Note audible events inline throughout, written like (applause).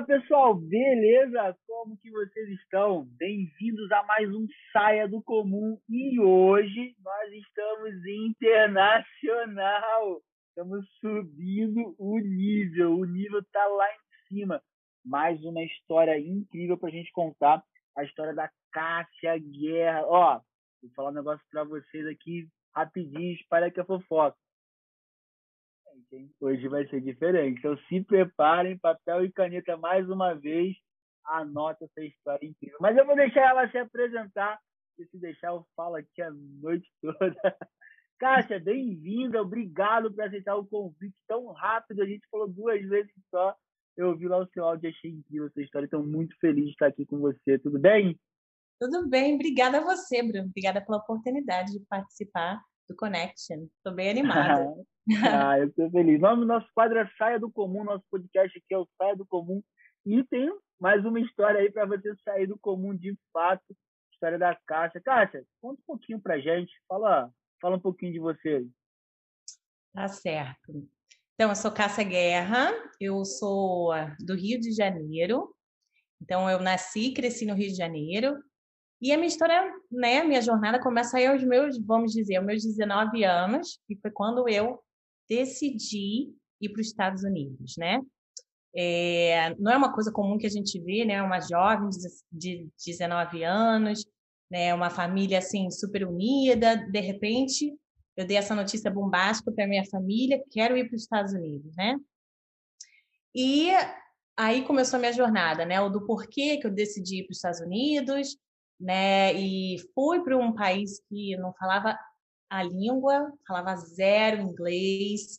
Fala pessoal, beleza? Como que vocês estão? Bem-vindos a mais um Saia do Comum e hoje nós estamos internacional. Estamos subindo o nível, o nível tá lá em cima. Mais uma história incrível para a gente contar, a história da Cássia Guerra. Ó, vou falar um negócio para vocês aqui rapidinho, espalha que é fofoca hein? Hoje vai ser diferente. Então se preparem, papel e caneta mais uma vez. Anota essa história incrível. Mas eu vou deixar ela se apresentar. E se deixar, eu falo aqui a noite (laughs) toda. Cássia, bem-vinda. Obrigado por aceitar o convite tão rápido. A gente falou duas vezes só. Eu ouvi lá o seu áudio achei incrível essa história. Estou muito feliz de estar aqui com você. Tudo bem? Tudo bem. Obrigada a você, Bruno. Obrigada pela oportunidade de participar do Connection. Estou bem (laughs) animada. ah, eu estou feliz. O nome do nosso quadro é Saia do Comum. Nosso podcast aqui é o Saia do Comum. E tem mais uma história aí para você sair do comum de fato. História da Cássia. Cássia, conta um pouquinho para gente. Fala, fala um pouquinho de você. Tá certo. Então, eu sou Cássia Guerra, eu sou do Rio de Janeiro. Então, eu nasci e cresci no Rio de Janeiro. E a minha história, né, a minha jornada começa aí aos meus, vamos dizer, aos meus 19 anos, que foi quando eu decidi ir para os Estados Unidos, né? É, não é uma coisa comum que a gente vê, né? Uma jovem de 19 anos, né? Uma família assim super unida. De repente, eu dei essa notícia bombástica para minha família, quero ir para os Estados Unidos, né? E aí começou a minha jornada, né? O do porquê que eu decidi ir para os Estados Unidos, né? E fui para um país que não falava a língua, falava zero inglês,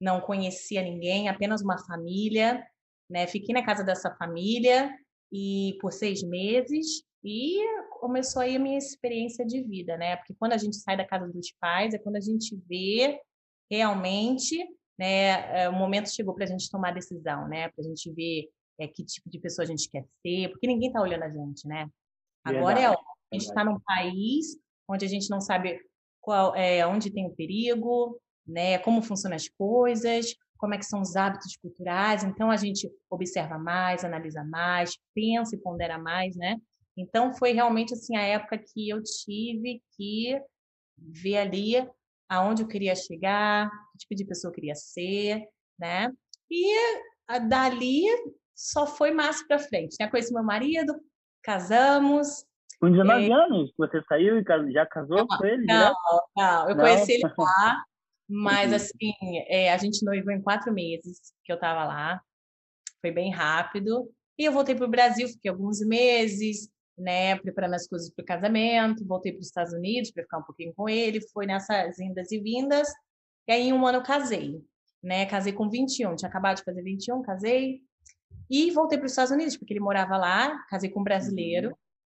não conhecia ninguém, apenas uma família, né? Fiquei na casa dessa família e por seis meses e começou aí a minha experiência de vida, né? Porque quando a gente sai da casa dos pais é quando a gente vê realmente, né? É, o momento chegou para a gente tomar decisão, né? Para a gente ver é, que tipo de pessoa a gente quer ser, porque ninguém está olhando a gente, né? Agora é, a gente está num país onde a gente não sabe qual é onde tem o perigo, né? Como funcionam as coisas, como é que são os hábitos culturais. Então a gente observa mais, analisa mais, pensa e pondera mais, né? Então foi realmente assim a época que eu tive que ver ali aonde eu queria chegar, que tipo de pessoa eu queria ser, né? E dali só foi mais para frente, né? Conheci meu marido, casamos. Com 19 é... anos você saiu e já casou não, com ele? Não, não, eu não? conheci ele lá, (laughs) mas assim, é, a gente noivou em quatro meses que eu estava lá, foi bem rápido. E eu voltei para o Brasil, fiquei alguns meses, né, preparando as coisas para o casamento, voltei para os Estados Unidos para ficar um pouquinho com ele, foi nessas indas e vindas, e aí em um ano eu casei, né, casei com 21, tinha acabado de fazer 21, casei, e voltei para os Estados Unidos, porque ele morava lá, casei com um brasileiro. Uhum.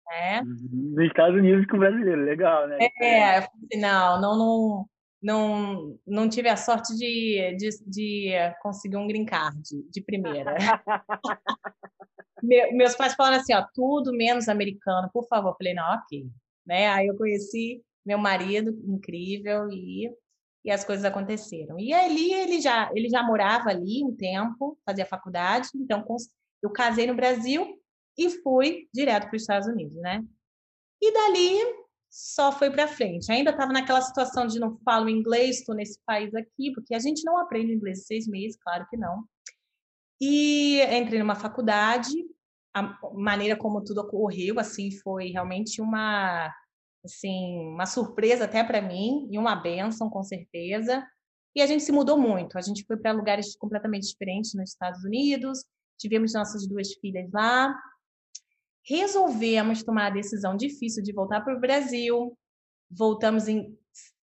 Né? Uhum. Nos Estados Unidos com brasileiro, legal, né? É, assim, não, não, não, não, não tive a sorte de, de, de conseguir um green card de primeira. (laughs) meus pais falaram assim, ó, tudo menos americano, por favor. Eu falei, não, ok. Né? Aí eu conheci meu marido, incrível, e e as coisas aconteceram. E ali ele já, ele já morava ali um tempo, fazia faculdade, então eu casei no Brasil e fui direto para os Estados Unidos, né? E dali só foi para frente. Ainda estava naquela situação de não falo inglês, estou nesse país aqui, porque a gente não aprende inglês seis meses, claro que não. E entrei numa faculdade, a maneira como tudo ocorreu, assim, foi realmente uma assim, uma surpresa até para mim e uma benção, com certeza. E a gente se mudou muito. A gente foi para lugares completamente diferentes nos Estados Unidos, tivemos nossas duas filhas lá. Resolvemos tomar a decisão difícil de voltar para o Brasil. Voltamos em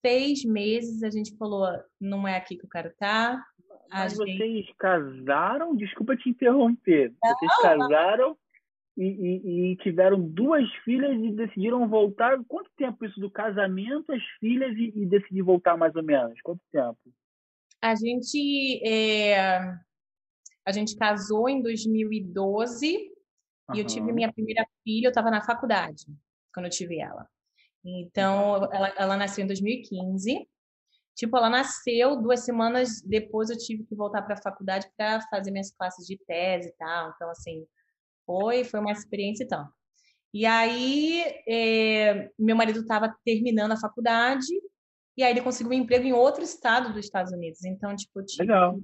seis meses. A gente falou: não é aqui que eu quero estar. Tá. Mas gente... vocês casaram? Desculpa te interromper. Não, vocês casaram e, e, e, tiveram duas filhas e decidiram voltar. Quanto tempo isso do casamento, as filhas e, e decidir voltar mais ou menos? Quanto tempo? A gente é, a gente casou em 2012 uhum. e eu tive minha primeira filha. Eu estava na faculdade quando eu tive ela. Então ela, ela nasceu em 2015 Tipo, ela nasceu, duas semanas depois eu tive que voltar para a faculdade para fazer minhas classes de tese e tal. Então, assim, foi, foi uma experiência e tal. E aí, é, meu marido estava terminando a faculdade e aí ele conseguiu um emprego em outro estado dos Estados Unidos. Então, tipo, eu tive Legal.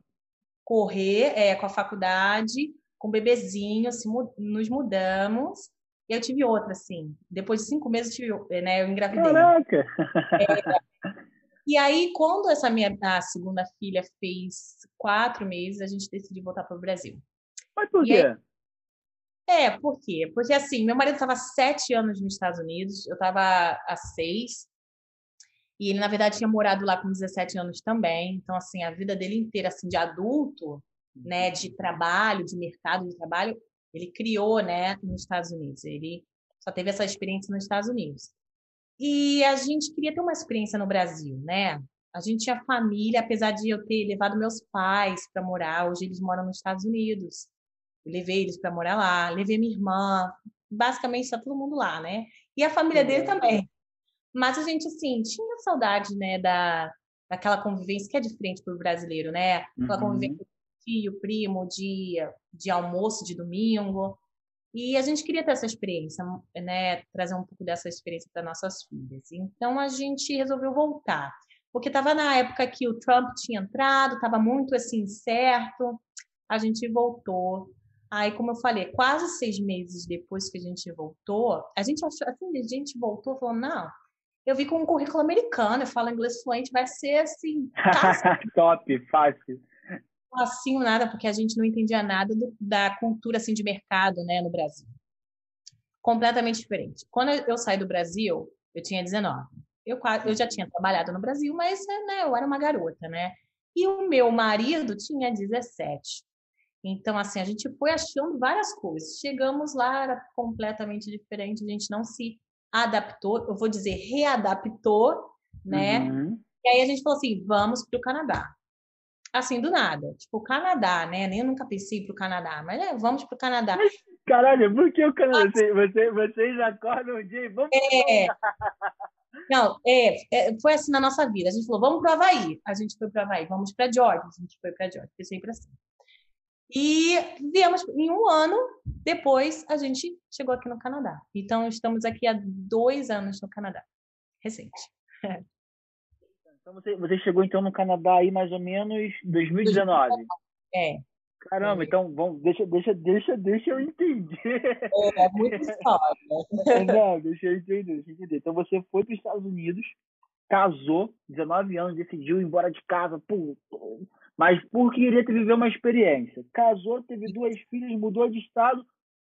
correr é, com a faculdade, com o bebezinho, assim, nos mudamos. E eu tive outra, assim. Depois de cinco meses, eu, tive, né, eu engravidei. Caraca! É, (laughs) e aí, quando essa minha a segunda filha fez quatro meses, a gente decidiu voltar para o Brasil. Mas por quê? É, por quê? Porque assim, meu marido estava sete anos nos Estados Unidos, eu estava há seis. E ele, na verdade, tinha morado lá com 17 anos também. Então, assim, a vida dele inteira, assim, de adulto, né, de trabalho, de mercado de trabalho, ele criou, né, nos Estados Unidos. Ele só teve essa experiência nos Estados Unidos. E a gente queria ter uma experiência no Brasil, né? A gente tinha família, apesar de eu ter levado meus pais para morar, hoje eles moram nos Estados Unidos. Eu levei eles para morar lá, levei minha irmã, basicamente está todo mundo lá, né? E a família dele também. Mas a gente, assim, tinha saudade, né, da, daquela convivência que é diferente para o brasileiro, né? Aquela uhum. convivência com tio, primo, de, de almoço de domingo. E a gente queria ter essa experiência, né? Trazer um pouco dessa experiência para nossas filhas. Então a gente resolveu voltar. Porque estava na época que o Trump tinha entrado, estava muito assim certo. A gente voltou. Aí, como eu falei, quase seis meses depois que a gente voltou, a gente achou, assim, a gente voltou falando, não, eu vi com um currículo americano, eu falo inglês fluente, vai ser assim. (laughs) Top, fácil. Assim, nada, porque a gente não entendia nada do, da cultura assim, de mercado né, no Brasil. Completamente diferente. Quando eu saí do Brasil, eu tinha 19. Eu, eu já tinha trabalhado no Brasil, mas né, eu era uma garota, né? E o meu marido tinha 17. Então, assim, a gente foi achando várias coisas. Chegamos lá, era completamente diferente, a gente não se adaptou, eu vou dizer readaptou, né? Uhum. E aí a gente falou assim, vamos para o Canadá. Assim, do nada. Tipo, o Canadá, né? Nem eu nunca pensei para o Canadá, mas né, vamos para o Canadá. Mas, (laughs) caralho, por que o Canadá? Você, você, vocês acordam um dia e vamos é... (laughs) Não, é, é, foi assim na nossa vida. A gente falou, vamos para o Havaí. A gente foi para o Havaí. Vamos para Georgia. A gente foi para Georgia. Pensei para cima. E viemos em um ano depois, a gente chegou aqui no Canadá. Então, estamos aqui há dois anos no Canadá, recente. Então, você, você chegou então no Canadá aí mais ou menos 2019? É. Caramba, é. então vamos, deixa, deixa, deixa, deixa eu entender. É, é muito (laughs) história. Não, deixa eu entender, deixa eu entender. Então você foi para os Estados Unidos, casou, 19 anos, decidiu ir embora de casa, pô, mas porque queria ter viver uma experiência. Casou, teve duas filhas, mudou de estado,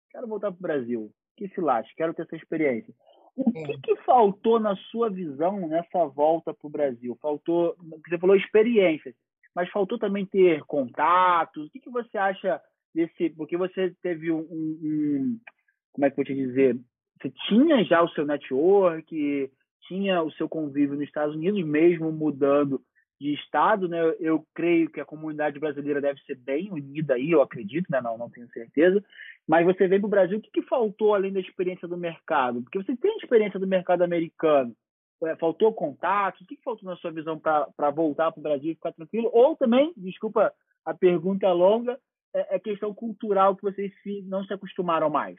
quero voltar para o Brasil. Que se lasque, quero ter essa experiência. O é. que, que faltou na sua visão nessa volta para o Brasil? Faltou, você falou experiência, mas faltou também ter contatos. O que, que você acha desse? Porque você teve um, um como é que eu vou te dizer? Você tinha já o seu network, tinha o seu convívio nos Estados Unidos, mesmo mudando de Estado, né? Eu creio que a comunidade brasileira deve ser bem unida aí, eu acredito, né? Não, não tenho certeza. Mas você veio para o Brasil, o que, que faltou além da experiência do mercado? Porque você tem experiência do mercado americano. É, faltou contato? O que, que faltou na sua visão para voltar para o Brasil e ficar tranquilo? Ou também, desculpa a pergunta longa, é, é questão cultural que vocês não se acostumaram mais?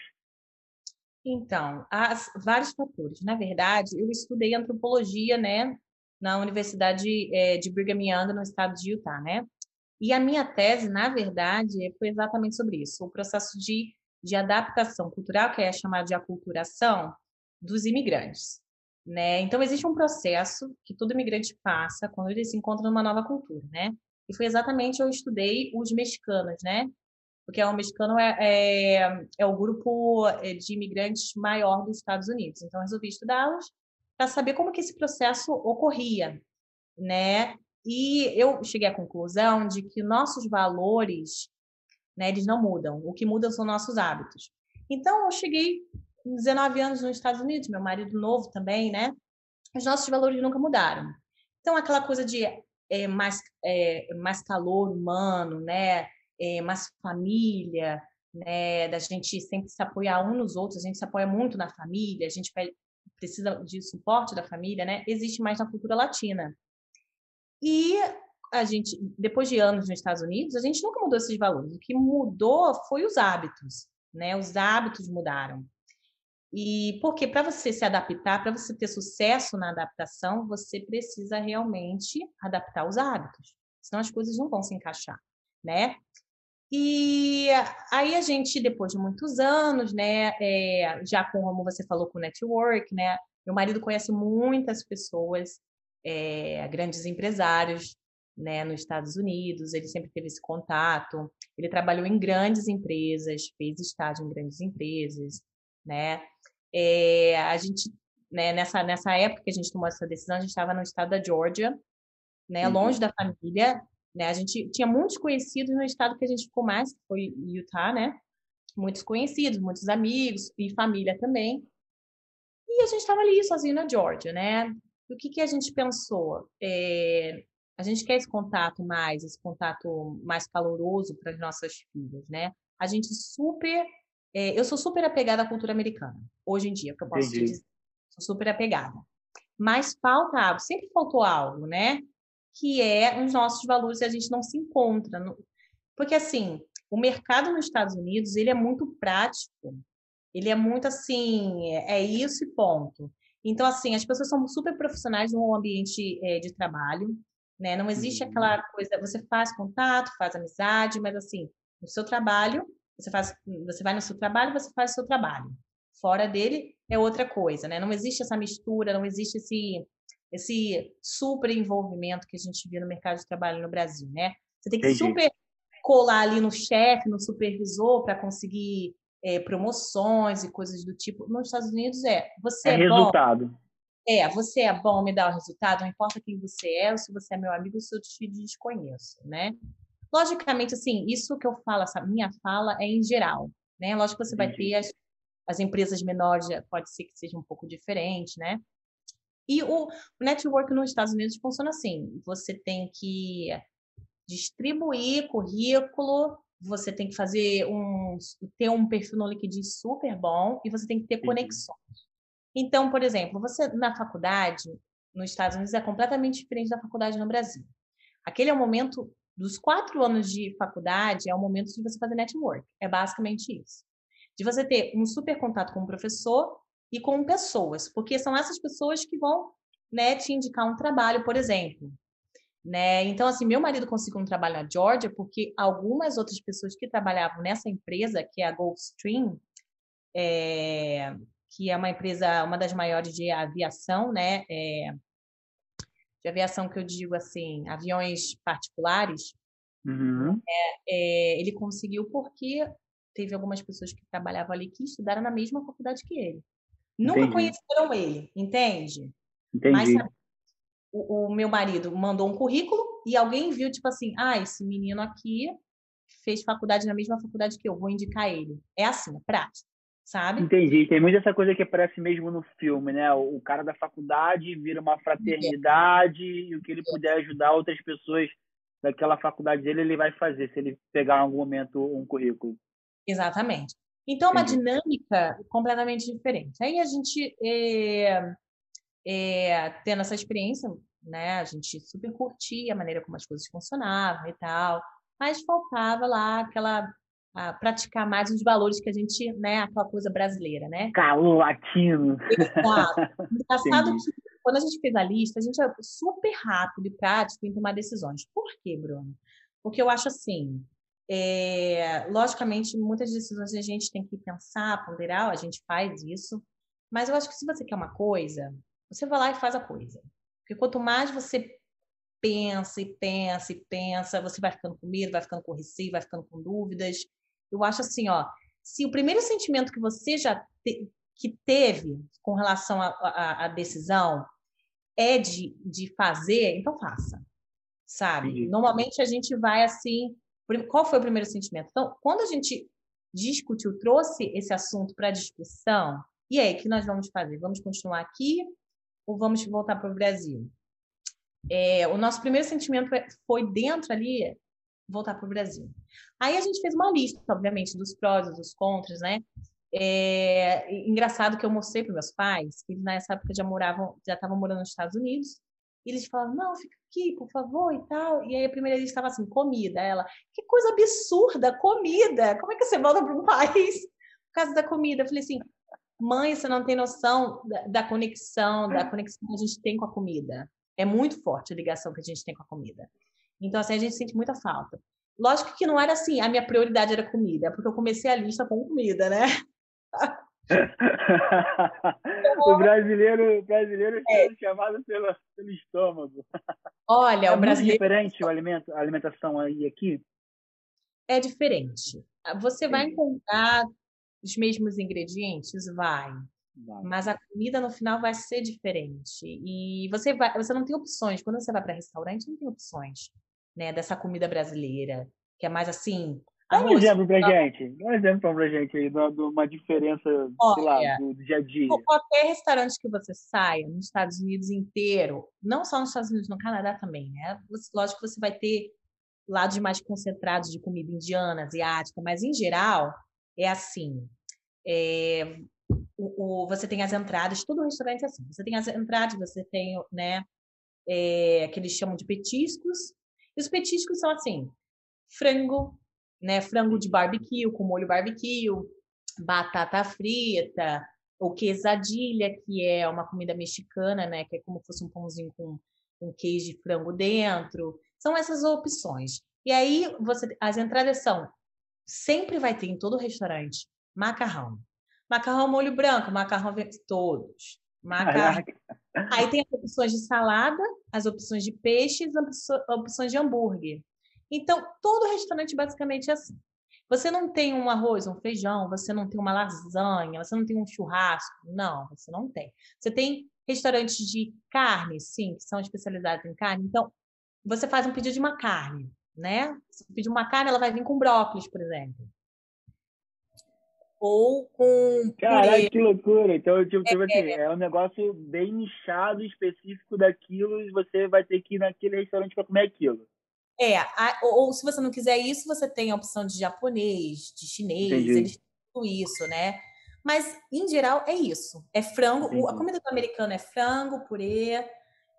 Então, há vários fatores. Na verdade, eu estudei antropologia, né, na Universidade é, de Brigham Young, no estado de Utah, né? E a minha tese, na verdade, foi exatamente sobre isso, o processo de, de adaptação cultural, que é chamado de aculturação, dos imigrantes. Né? Então, existe um processo que todo imigrante passa quando ele se encontra numa nova cultura, né? E foi exatamente eu estudei os mexicanos, né? Porque o mexicano é, é, é o grupo é, de imigrantes maior dos Estados Unidos. Então, resolvi estudá-los para saber como que esse processo ocorria, né? E eu cheguei à conclusão de que nossos valores, né, eles não mudam. O que muda são nossos hábitos. Então, eu cheguei 19 anos nos Estados Unidos, meu marido novo também, né? Os nossos valores nunca mudaram. Então, aquela coisa de é, mais, é, mais calor humano, né? É, mais família, né? Da gente sempre se apoiar um nos outros, a gente se apoia muito na família, a gente precisa de suporte da família, né? Existe mais na cultura latina. E a gente, depois de anos nos Estados Unidos, a gente nunca mudou esses valores. O que mudou foi os hábitos, né? Os hábitos mudaram. E porque para você se adaptar, para você ter sucesso na adaptação, você precisa realmente adaptar os hábitos. Senão as coisas não vão se encaixar, né? E aí a gente, depois de muitos anos, né, é, já com, como você falou, com o network, né, meu marido conhece muitas pessoas, é, grandes empresários, né, nos Estados Unidos, ele sempre teve esse contato, ele trabalhou em grandes empresas, fez estágio em grandes empresas, né, é, a gente, né, nessa, nessa época que a gente tomou essa decisão, a gente estava no estado da Georgia, né, uhum. longe da família, né, a gente tinha muitos conhecidos no estado que a gente ficou mais, que foi Utah, né, muitos conhecidos, muitos amigos e família também, e a gente estava ali sozinho na Georgia, né? o que, que a gente pensou? É, a gente quer esse contato mais, esse contato mais caloroso para as nossas filhas, né? A gente super. É, eu sou super apegada à cultura americana, hoje em dia, que eu posso Entendi. dizer. Sou super apegada. Mas falta algo, sempre faltou algo, né? Que é os nossos valores e a gente não se encontra. Porque, assim, o mercado nos Estados Unidos, ele é muito prático. Ele é muito assim, é, é isso e ponto. Então, assim, as pessoas são super profissionais no ambiente é, de trabalho, né? Não existe uhum. aquela coisa, você faz contato, faz amizade, mas assim, no seu trabalho, você faz, você vai no seu trabalho, você faz o seu trabalho. Fora dele é outra coisa, né? Não existe essa mistura, não existe esse esse super envolvimento que a gente vê no mercado de trabalho no Brasil, né? Você tem que Entendi. super colar ali no chefe, no supervisor para conseguir é, promoções e coisas do tipo. Nos Estados Unidos é você é, é resultado. Bom, é, você é bom, me dá o resultado, não importa quem você é, ou se você é meu amigo, ou se eu te desconheço, né? Logicamente, assim, isso que eu falo, essa minha fala é em geral, né? Lógico que você vai ter as, as empresas menores, pode ser que seja um pouco diferente, né? E o, network nos Estados Unidos funciona assim: você tem que distribuir currículo você tem que fazer um ter um perfil no LinkedIn super bom e você tem que ter conexões. Então, por exemplo, você na faculdade nos Estados Unidos é completamente diferente da faculdade no Brasil. Aquele é o momento dos quatro anos de faculdade é o momento de você fazer network. É basicamente isso. De você ter um super contato com o professor e com pessoas, porque são essas pessoas que vão né, te indicar um trabalho, por exemplo né? Então, assim, meu marido conseguiu um trabalho na Georgia porque algumas outras pessoas que trabalhavam nessa empresa, que é a Gulfstream, é, que é uma empresa, uma das maiores de aviação, né? É, de aviação que eu digo assim, aviões particulares, uhum. é, ele conseguiu porque teve algumas pessoas que trabalhavam ali que estudaram na mesma faculdade que ele. Nunca Entendi. conheceram ele, entende? Entendi. Mas o, o, meu marido mandou um currículo e alguém viu, tipo assim, ah, esse menino aqui fez faculdade na mesma faculdade que eu, vou indicar ele. É assim, é prático, sabe? Entendi. Tem muita essa coisa que aparece mesmo no filme, né? O cara da faculdade vira uma fraternidade é. e o que ele puder ajudar outras pessoas daquela faculdade dele, ele vai fazer, se ele pegar em algum momento um currículo. Exatamente. Então, é uma dinâmica completamente diferente. Aí a gente é, é, tendo essa experiência, né, a gente super curtia a maneira como as coisas funcionavam e tal, mas faltava lá aquela praticar mais os valores que a gente, né, aquela coisa brasileira, né? Calor latino. Exato. (laughs) Engraçado que quando a gente fez a lista, a gente é super rápido e prático em tomar decisões. Por quê, Bruno? Porque eu acho assim, é, logicamente, muitas decisões a gente tem que pensar, ponderar, a gente faz isso, mas eu acho que se você quer uma coisa, você vai lá e faz a coisa. Porque quanto mais você pensa e pensa e pensa, você vai ficando com medo, vai ficando com receio, vai ficando com dúvidas. Eu acho assim, ó, se o primeiro sentimento que você já te, que teve com relação à decisão é de, de fazer, então faça, sabe? Normalmente a gente vai assim, qual foi o primeiro sentimento? Então, quando a gente discutiu, trouxe esse assunto para discussão, e aí, o que nós vamos fazer? Vamos continuar aqui ou vamos voltar para o Brasil? É, o nosso primeiro sentimento é, foi dentro ali voltar para o Brasil. Aí a gente fez uma lista, obviamente, dos prós e dos contras, né? É, engraçado que eu mostrei para meus pais que eles nessa época já moravam, já estavam morando nos Estados Unidos E eles falavam, não, fica aqui, por favor, e tal. E aí a primeira lista estava assim, comida. Ela, que coisa absurda, comida. Como é que você volta para um (laughs) país por causa da comida? Eu falei assim, mãe, você não tem noção da, da conexão, da conexão que a gente tem com a comida. É muito forte a ligação que a gente tem com a comida. Então, assim, a gente sente muita falta. Lógico que não era assim, a minha prioridade era comida, porque eu comecei a lista com comida, né? (laughs) o brasileiro, o brasileiro é chamado pelo, pelo estômago. Olha, é o brasileiro. diferente o alimento, a alimentação aí aqui? É diferente. Você vai encontrar os mesmos ingredientes? Vai. vai. Mas a comida no final vai ser diferente. E você, vai, você não tem opções. Quando você vai para restaurante, não tem opções né, dessa comida brasileira, que é mais assim. Dá um exemplo pra gente. Dá um exemplo pra gente aí, de uma diferença, Olha, sei lá, do, do dia a dia. Qualquer restaurante que você saia, nos Estados Unidos inteiro, não só nos Estados Unidos, no Canadá também, né? Você, lógico que você vai ter lados mais concentrados de comida indiana, asiática, mas em geral é assim. É, o, o, você tem as entradas, todo restaurante é assim. Você tem as entradas, você tem, né, é, que eles chamam de petiscos, e os petiscos são assim: frango, né? Frango de barbecue com molho barbecue, batata frita, ou quesadilha, que é uma comida mexicana, né? Que é como se fosse um pãozinho com, com queijo de frango dentro. São essas opções. E aí você, as entradas são sempre vai ter em todo restaurante macarrão. Macarrão molho branco, macarrão todos. Macarrão. Aí tem as opções de salada, as opções de peixes, as opções de hambúrguer. Então, todo restaurante basicamente é assim. Você não tem um arroz, um feijão, você não tem uma lasanha, você não tem um churrasco. Não, você não tem. Você tem restaurantes de carne, sim, que são especializados em carne. Então, você faz um pedido de uma carne, né? Se pedir uma carne, ela vai vir com brócolis, por exemplo ou com. Caraca, que loucura! Então, tipo, tipo assim, é, é um negócio bem nichado, específico daquilo, e você vai ter que ir naquele restaurante para comer aquilo. É, a, ou, ou, se você não quiser isso, você tem a opção de japonês, de chinês, Entendi. eles têm tudo isso, né? Mas, em geral, é isso. É frango. Entendi. A comida do americano é frango, purê,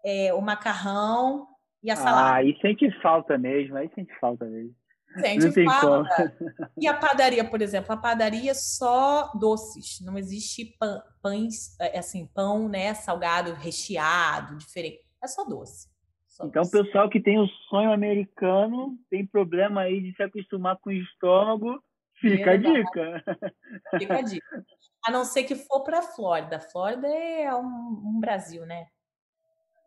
é, o macarrão e a salada. Ah, aí sente falta mesmo, aí sente falta mesmo. Sente falta. E a padaria, por exemplo, a padaria é só doces, não existe pães, é, assim, pão, né, salgado, recheado, diferente. É só doce. Só então, o pessoal que tem o sonho americano tem problema aí de se acostumar com o estômago, fica a dica. Fica a dica. A não ser que for para a Flórida. Flórida é um, um Brasil, né?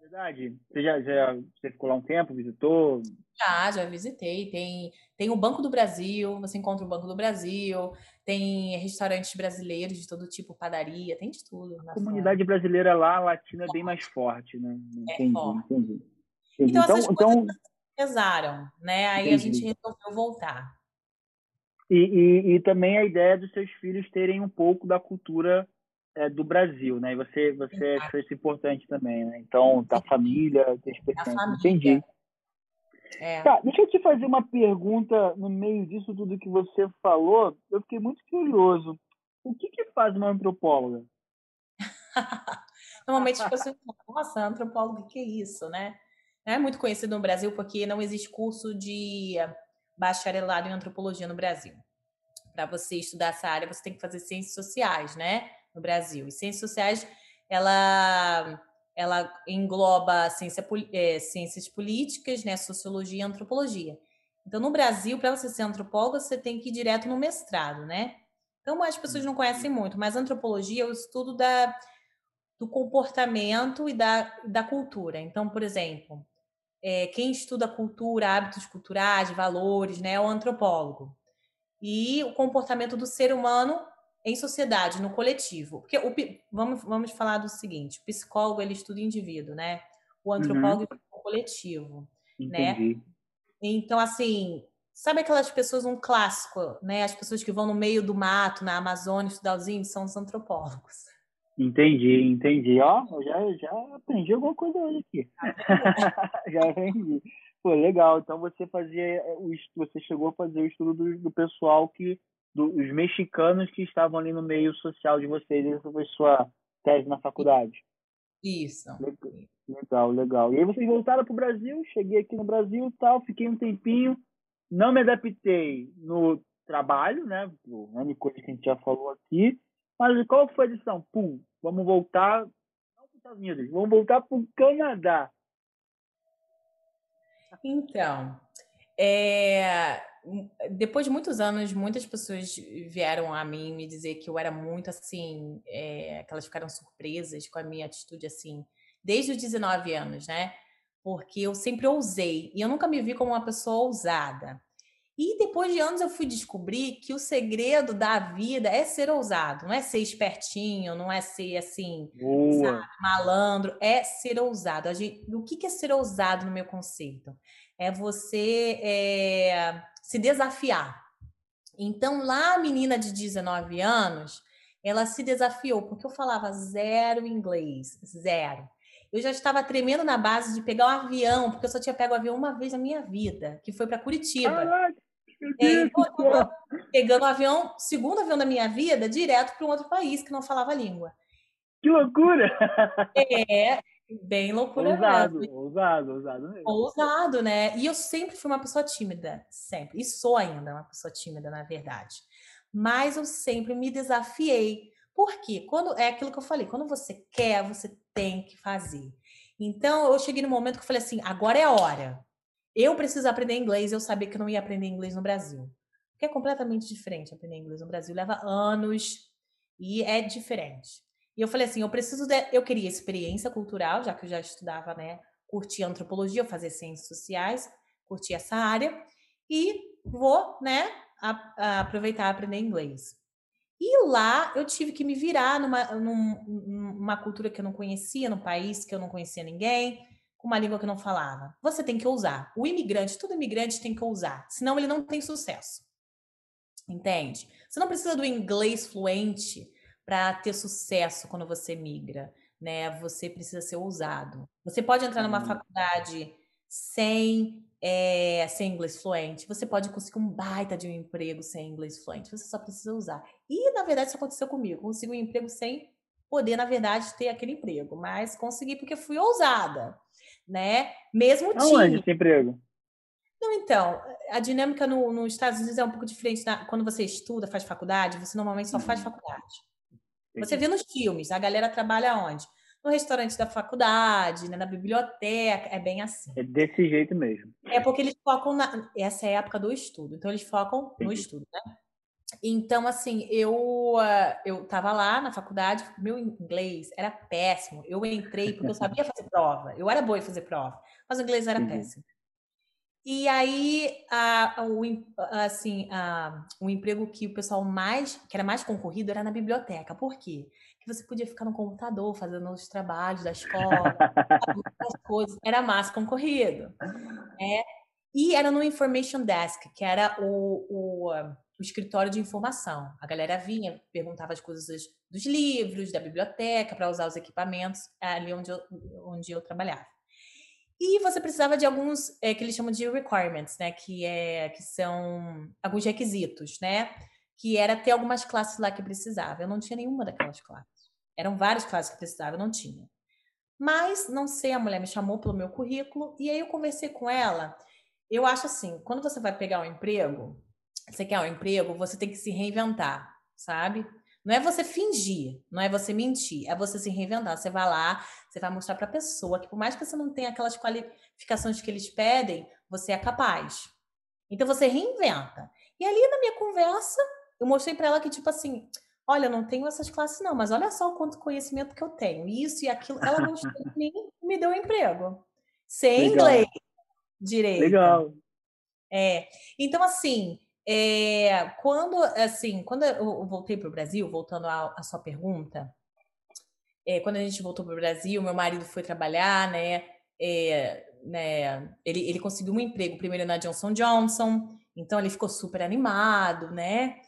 Verdade. Você já, já você ficou lá um tempo, visitou? Já, já visitei. Tem, tem o Banco do Brasil, você encontra o Banco do Brasil, tem restaurantes brasileiros de todo tipo, padaria, tem de tudo. A comunidade brasileira lá, latina, é bem mais forte, né? É entendi, é forte. entendi. Então, então, essas então... pesaram, né? Aí entendi. a gente resolveu voltar. E, e, e também a ideia dos seus filhos terem um pouco da cultura é, do Brasil, né? E você, você achou isso importante também, né? Então, da família, ter experiência. Entendi. É. Tá, deixa eu te fazer uma pergunta no meio disso tudo que você falou. Eu fiquei muito curioso. O que, que faz uma antropóloga? (laughs) Normalmente as pessoas falam, nossa, antropólogo, o que é isso, né? É muito conhecido no Brasil porque não existe curso de bacharelado em antropologia no Brasil. Para você estudar essa área, você tem que fazer ciências sociais, né? no Brasil. E ciências sociais, ela, ela engloba ciência, é, ciências políticas, né, sociologia e antropologia. Então, no Brasil, para você ser antropólogo, você tem que ir direto no mestrado, né? Então, as pessoas não conhecem muito, mas antropologia é o estudo da, do comportamento e da, da cultura. Então, por exemplo, é, quem estuda cultura, hábitos culturais, valores, né, é o antropólogo. E o comportamento do ser humano em sociedade, no coletivo. Porque o, vamos, vamos falar do seguinte: o psicólogo ele estuda o indivíduo, né? O antropólogo uhum. o coletivo? Entendi. né? Então, assim, sabe aquelas pessoas, um clássico, né? As pessoas que vão no meio do mato, na Amazônia, estudar os índios, são os antropólogos. Entendi, entendi. Ó, eu já, já aprendi alguma coisa hoje aqui. (laughs) já aprendi. Pô, legal. Então você fazia o você chegou a fazer o estudo do, do pessoal que dos mexicanos que estavam ali no meio social de vocês. Essa foi sua tese na faculdade. Isso. Legal, legal. E aí vocês voltaram para o Brasil, cheguei aqui no Brasil tal, fiquei um tempinho, não me adaptei no trabalho, né? N coisa que a gente já falou aqui. Mas qual foi a decisão? Pum, vamos voltar, não para os Estados Unidos, vamos voltar para o Canadá. Então, é, depois de muitos anos, muitas pessoas vieram a mim me dizer que eu era muito assim, é, que elas ficaram surpresas com a minha atitude assim, desde os 19 anos, né? Porque eu sempre ousei e eu nunca me vi como uma pessoa ousada. E depois de anos eu fui descobrir que o segredo da vida é ser ousado, não é ser espertinho, não é ser assim, sabe, malandro, é ser ousado. Gente, o que é ser ousado no meu conceito? É você é, se desafiar. Então, lá a menina de 19 anos, ela se desafiou, porque eu falava zero inglês, zero. Eu já estava tremendo na base de pegar um avião, porque eu só tinha pego o avião uma vez na minha vida, que foi para Curitiba. Caraca. É, pegando o avião, segundo avião da minha vida, direto para um outro país que não falava a língua. Que loucura! É, bem loucura ousado, mesmo. Ousado, ousado mesmo. Ousado, né? E eu sempre fui uma pessoa tímida, sempre. E sou ainda uma pessoa tímida, na verdade. Mas eu sempre me desafiei. Por quê? Quando, é aquilo que eu falei, quando você quer, você tem que fazer. Então, eu cheguei no momento que eu falei assim, agora é a hora. Eu preciso aprender inglês, eu sabia que eu não ia aprender inglês no Brasil. Porque é completamente diferente aprender inglês no Brasil, leva anos e é diferente. E eu falei assim, eu preciso de, eu queria experiência cultural, já que eu já estudava, né, curtia antropologia, fazer ciências sociais, curti essa área e vou, né, a, a aproveitar aprender inglês. E lá eu tive que me virar numa, numa cultura que eu não conhecia, num país que eu não conhecia ninguém com uma língua que não falava. Você tem que ousar. O imigrante, todo imigrante tem que ousar, senão ele não tem sucesso. Entende? Você não precisa do inglês fluente para ter sucesso quando você migra, né? Você precisa ser ousado. Você pode entrar numa faculdade sem é, sem inglês fluente, você pode conseguir um baita de um emprego sem inglês fluente, você só precisa usar. E, na verdade, isso aconteceu comigo. Consegui um emprego sem poder, na verdade, ter aquele emprego, mas consegui porque fui ousada né? Mesmo Aonde esse emprego? Não, então, a dinâmica no, nos Estados Unidos é um pouco diferente. Da, quando você estuda, faz faculdade, você normalmente só faz uhum. faculdade. Você vê nos filmes, a galera trabalha onde? No restaurante da faculdade, né, na biblioteca, é bem assim. É desse jeito mesmo. É porque eles focam na. Essa é a época do estudo, então eles focam no estudo, né? Então, assim, eu uh, eu tava lá na faculdade, meu inglês era péssimo. Eu entrei porque eu (laughs) sabia fazer prova. Eu era boa em fazer prova, mas o inglês era uhum. péssimo. E aí, a, o, assim, a, o emprego que o pessoal mais, que era mais concorrido, era na biblioteca. Por quê? Que você podia ficar no computador fazendo os trabalhos da escola, (laughs) as coisas. Era mais concorrido. Né? E era no Information Desk, que era o, o o escritório de informação. A galera vinha, perguntava as coisas dos livros, da biblioteca, para usar os equipamentos ali onde eu, onde eu trabalhava. E você precisava de alguns é, que eles chamam de requirements, né? Que, é, que são alguns requisitos, né? Que era ter algumas classes lá que precisava. Eu não tinha nenhuma daquelas classes. Eram várias classes que precisava, eu não tinha. Mas, não sei, a mulher me chamou pelo meu currículo e aí eu conversei com ela. Eu acho assim, quando você vai pegar um emprego, você quer um emprego, você tem que se reinventar, sabe? Não é você fingir, não é você mentir, é você se reinventar. Você vai lá, você vai mostrar para a pessoa que por mais que você não tenha aquelas qualificações que eles pedem, você é capaz. Então você reinventa. E ali na minha conversa, eu mostrei para ela que tipo assim, olha, eu não tenho essas classes não, mas olha só o quanto conhecimento que eu tenho. Isso e aquilo, ela não nem me deu um emprego. Sem Legal. inglês direito. Legal. É. Então assim, é, quando, assim, quando eu voltei para o Brasil, voltando à, sua pergunta, é, quando a gente voltou para o Brasil, meu marido foi trabalhar, né? É, né ele, ele conseguiu um emprego primeiro na Johnson Johnson, então ele ficou super animado, né?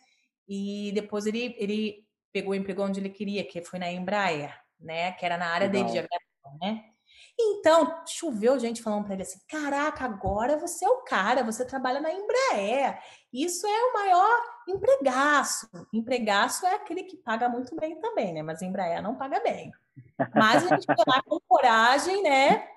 E depois ele, ele pegou o emprego onde ele queria, que foi na Embraer, né? Que era na área Legal. dele de aviação, né? Então, choveu gente falando para ele assim: caraca, agora você é o cara, você trabalha na Embraer. Isso é o maior empregaço. Empregaço é aquele que paga muito bem também, né? Mas Embraer não paga bem. Mas a gente foi lá com coragem, né?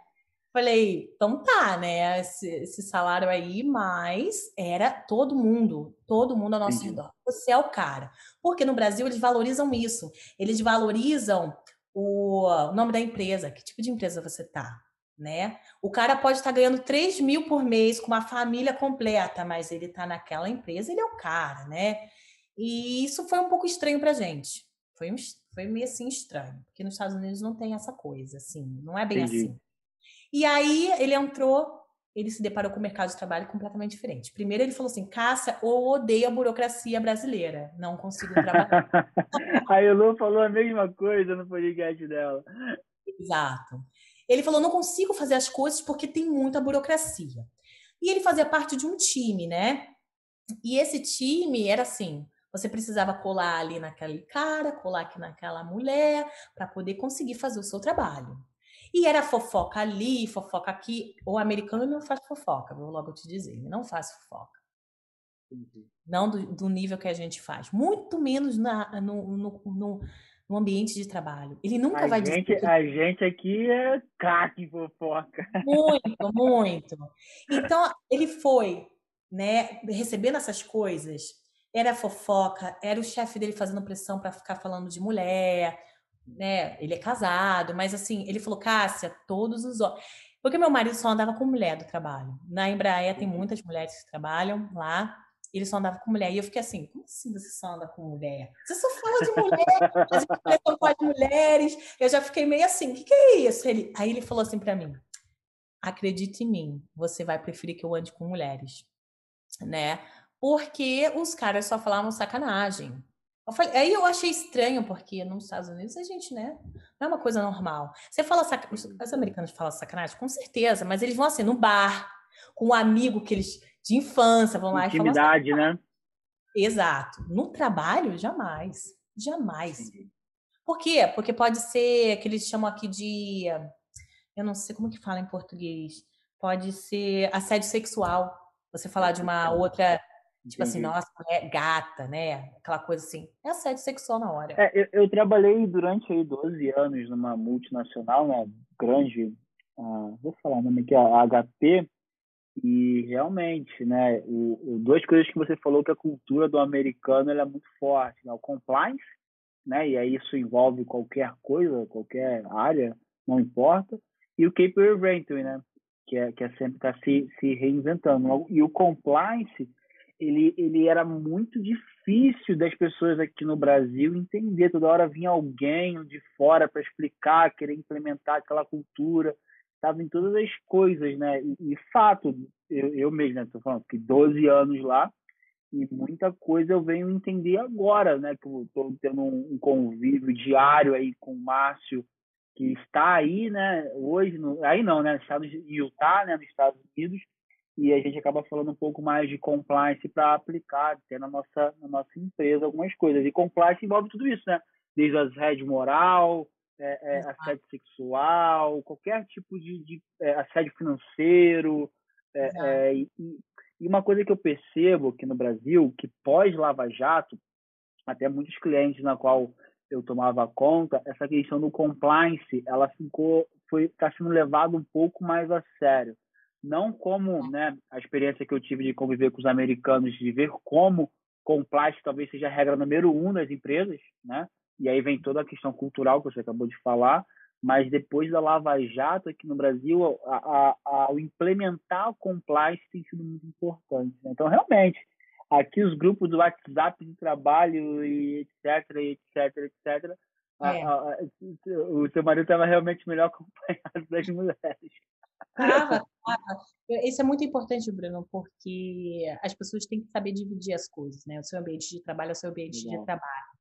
Falei, então tá, né? Esse, esse, salário aí, mas era todo mundo, todo mundo ao nosso Entendi. redor. Você é o cara. Porque no Brasil eles valorizam isso. Eles valorizam o, o nome da empresa. Que tipo de empresa você tá? Né? O cara pode estar ganhando 3 mil por mês com uma família completa, mas ele está naquela empresa, ele é o cara, né? E isso foi um pouco estranho pra gente. Foi, um, foi meio assim estranho, porque nos Estados Unidos não tem essa coisa, assim, não é bem Entendi. assim. E aí ele entrou, ele se deparou com o mercado de trabalho completamente diferente. Primeiro ele falou assim, Cássia, eu odeio a burocracia brasileira, não consigo trabalhar. (laughs) a Elu falou a mesma coisa no podcast dela. Exato. Ele falou, não consigo fazer as coisas porque tem muita burocracia. E ele fazia parte de um time, né? E esse time era assim, você precisava colar ali naquele cara, colar aqui naquela mulher, para poder conseguir fazer o seu trabalho. E era fofoca ali, fofoca aqui. O americano não faz fofoca, vou logo te dizer. Ele não faz fofoca. Entendi. Não do, do, nível que a gente faz. Muito menos na, no, no, no, no ambiente de trabalho. Ele nunca a vai gente, dizer. A gente aqui é craque fofoca. Muito, (laughs) muito. Então, ele foi, né, recebendo essas coisas. Era fofoca, era o chefe dele fazendo pressão para ficar falando de mulher né? Ele é casado, mas assim, ele falou, Cássia, todos os homens. Porque meu marido só andava com mulher do trabalho. Na Embraer tem uhum. muitas mulheres que trabalham lá. Ele só andava com mulher. E eu fiquei assim, como assim você só anda com mulher? Você só fala de mulher, a gente só fala de mulheres. Eu já fiquei meio assim, o que, que é isso? Ele, aí ele falou assim para mim, acredite em mim, você vai preferir que eu ande com mulheres, né? Porque os caras só falavam sacanagem. Eu falei, aí eu achei estranho, porque nos Estados Unidos a gente, né? Não é uma coisa normal. Você fala sacanagem. Os americanos falam sacanagem, com certeza, mas eles vão assim, no bar, com um amigo que eles de infância vão lá Intimidade, e falam. Intimidade, né? Exato. No trabalho, jamais. Jamais. Por quê? Porque pode ser que eles chamam aqui de. Eu não sei como que fala em português. Pode ser assédio sexual. Você falar de uma outra Tipo assim, Entendi. assim, nossa, é gata, né? Aquela coisa assim. É assédio sexual na hora. É, eu, eu, trabalhei durante aí 12 anos numa multinacional, né? Grande, uh, vou falar o nome aqui, a HP, e realmente, né? O, o, duas coisas que você falou que a cultura do americano é muito forte, né? O compliance, né? E aí isso envolve qualquer coisa, qualquer área, não importa. E o capable inventory, né? Que é, que é sempre estar tá se, se reinventando. E o compliance ele, ele era muito difícil das pessoas aqui no Brasil entender. Toda hora vinha alguém de fora para explicar, querer implementar aquela cultura. Estava em todas as coisas, né? E, e fato, eu, eu mesmo, né? Tô falando que 12 anos lá e muita coisa eu venho entender agora, né? Que eu estou tendo um, um, convívio diário aí com o Márcio, que está aí, né? Hoje, no, aí não, né? Está no Utah, né? Nos Estados Unidos e a gente acaba falando um pouco mais de compliance para aplicar, ter na nossa, na nossa empresa algumas coisas. E compliance envolve tudo isso, né? Desde assédio moral, é, é, assédio sexual, qualquer tipo de, de é, assédio financeiro. É, é, e, e uma coisa que eu percebo aqui no Brasil, que pós-Lava Jato, até muitos clientes na qual eu tomava conta, essa questão do compliance, ela ficou, foi, está sendo levada um pouco mais a sério não como né, a experiência que eu tive de conviver com os americanos, de ver como compliance talvez seja a regra número um das empresas, né? E aí vem toda a questão cultural que você acabou de falar, mas depois da Lava Jato aqui no Brasil, a, a, ao implementar o compliance tem sido muito importante. Né? Então, realmente, aqui os grupos do WhatsApp de trabalho e etc, etc, etc, é. a, o seu marido estava realmente melhor (laughs) acompanhado das mulheres. Tava, tava. Isso é muito importante, Bruno, porque as pessoas têm que saber dividir as coisas, né? O seu ambiente de trabalho é o seu ambiente Legal. de trabalho.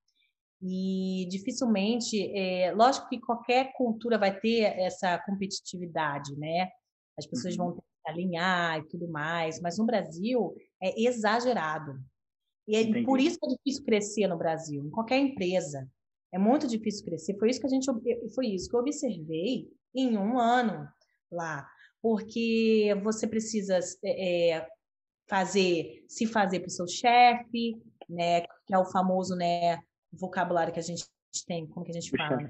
E dificilmente, é, lógico que qualquer cultura vai ter essa competitividade, né? As pessoas uhum. vão ter que alinhar e tudo mais, mas no Brasil é exagerado. E é por isso que é difícil crescer no Brasil, em qualquer empresa. É muito difícil crescer. Foi isso que a gente foi isso que eu observei em um ano lá porque você precisa é, fazer, se fazer para o seu chefe, né, que é o famoso, né, vocabulário que a gente tem, como que a gente fala?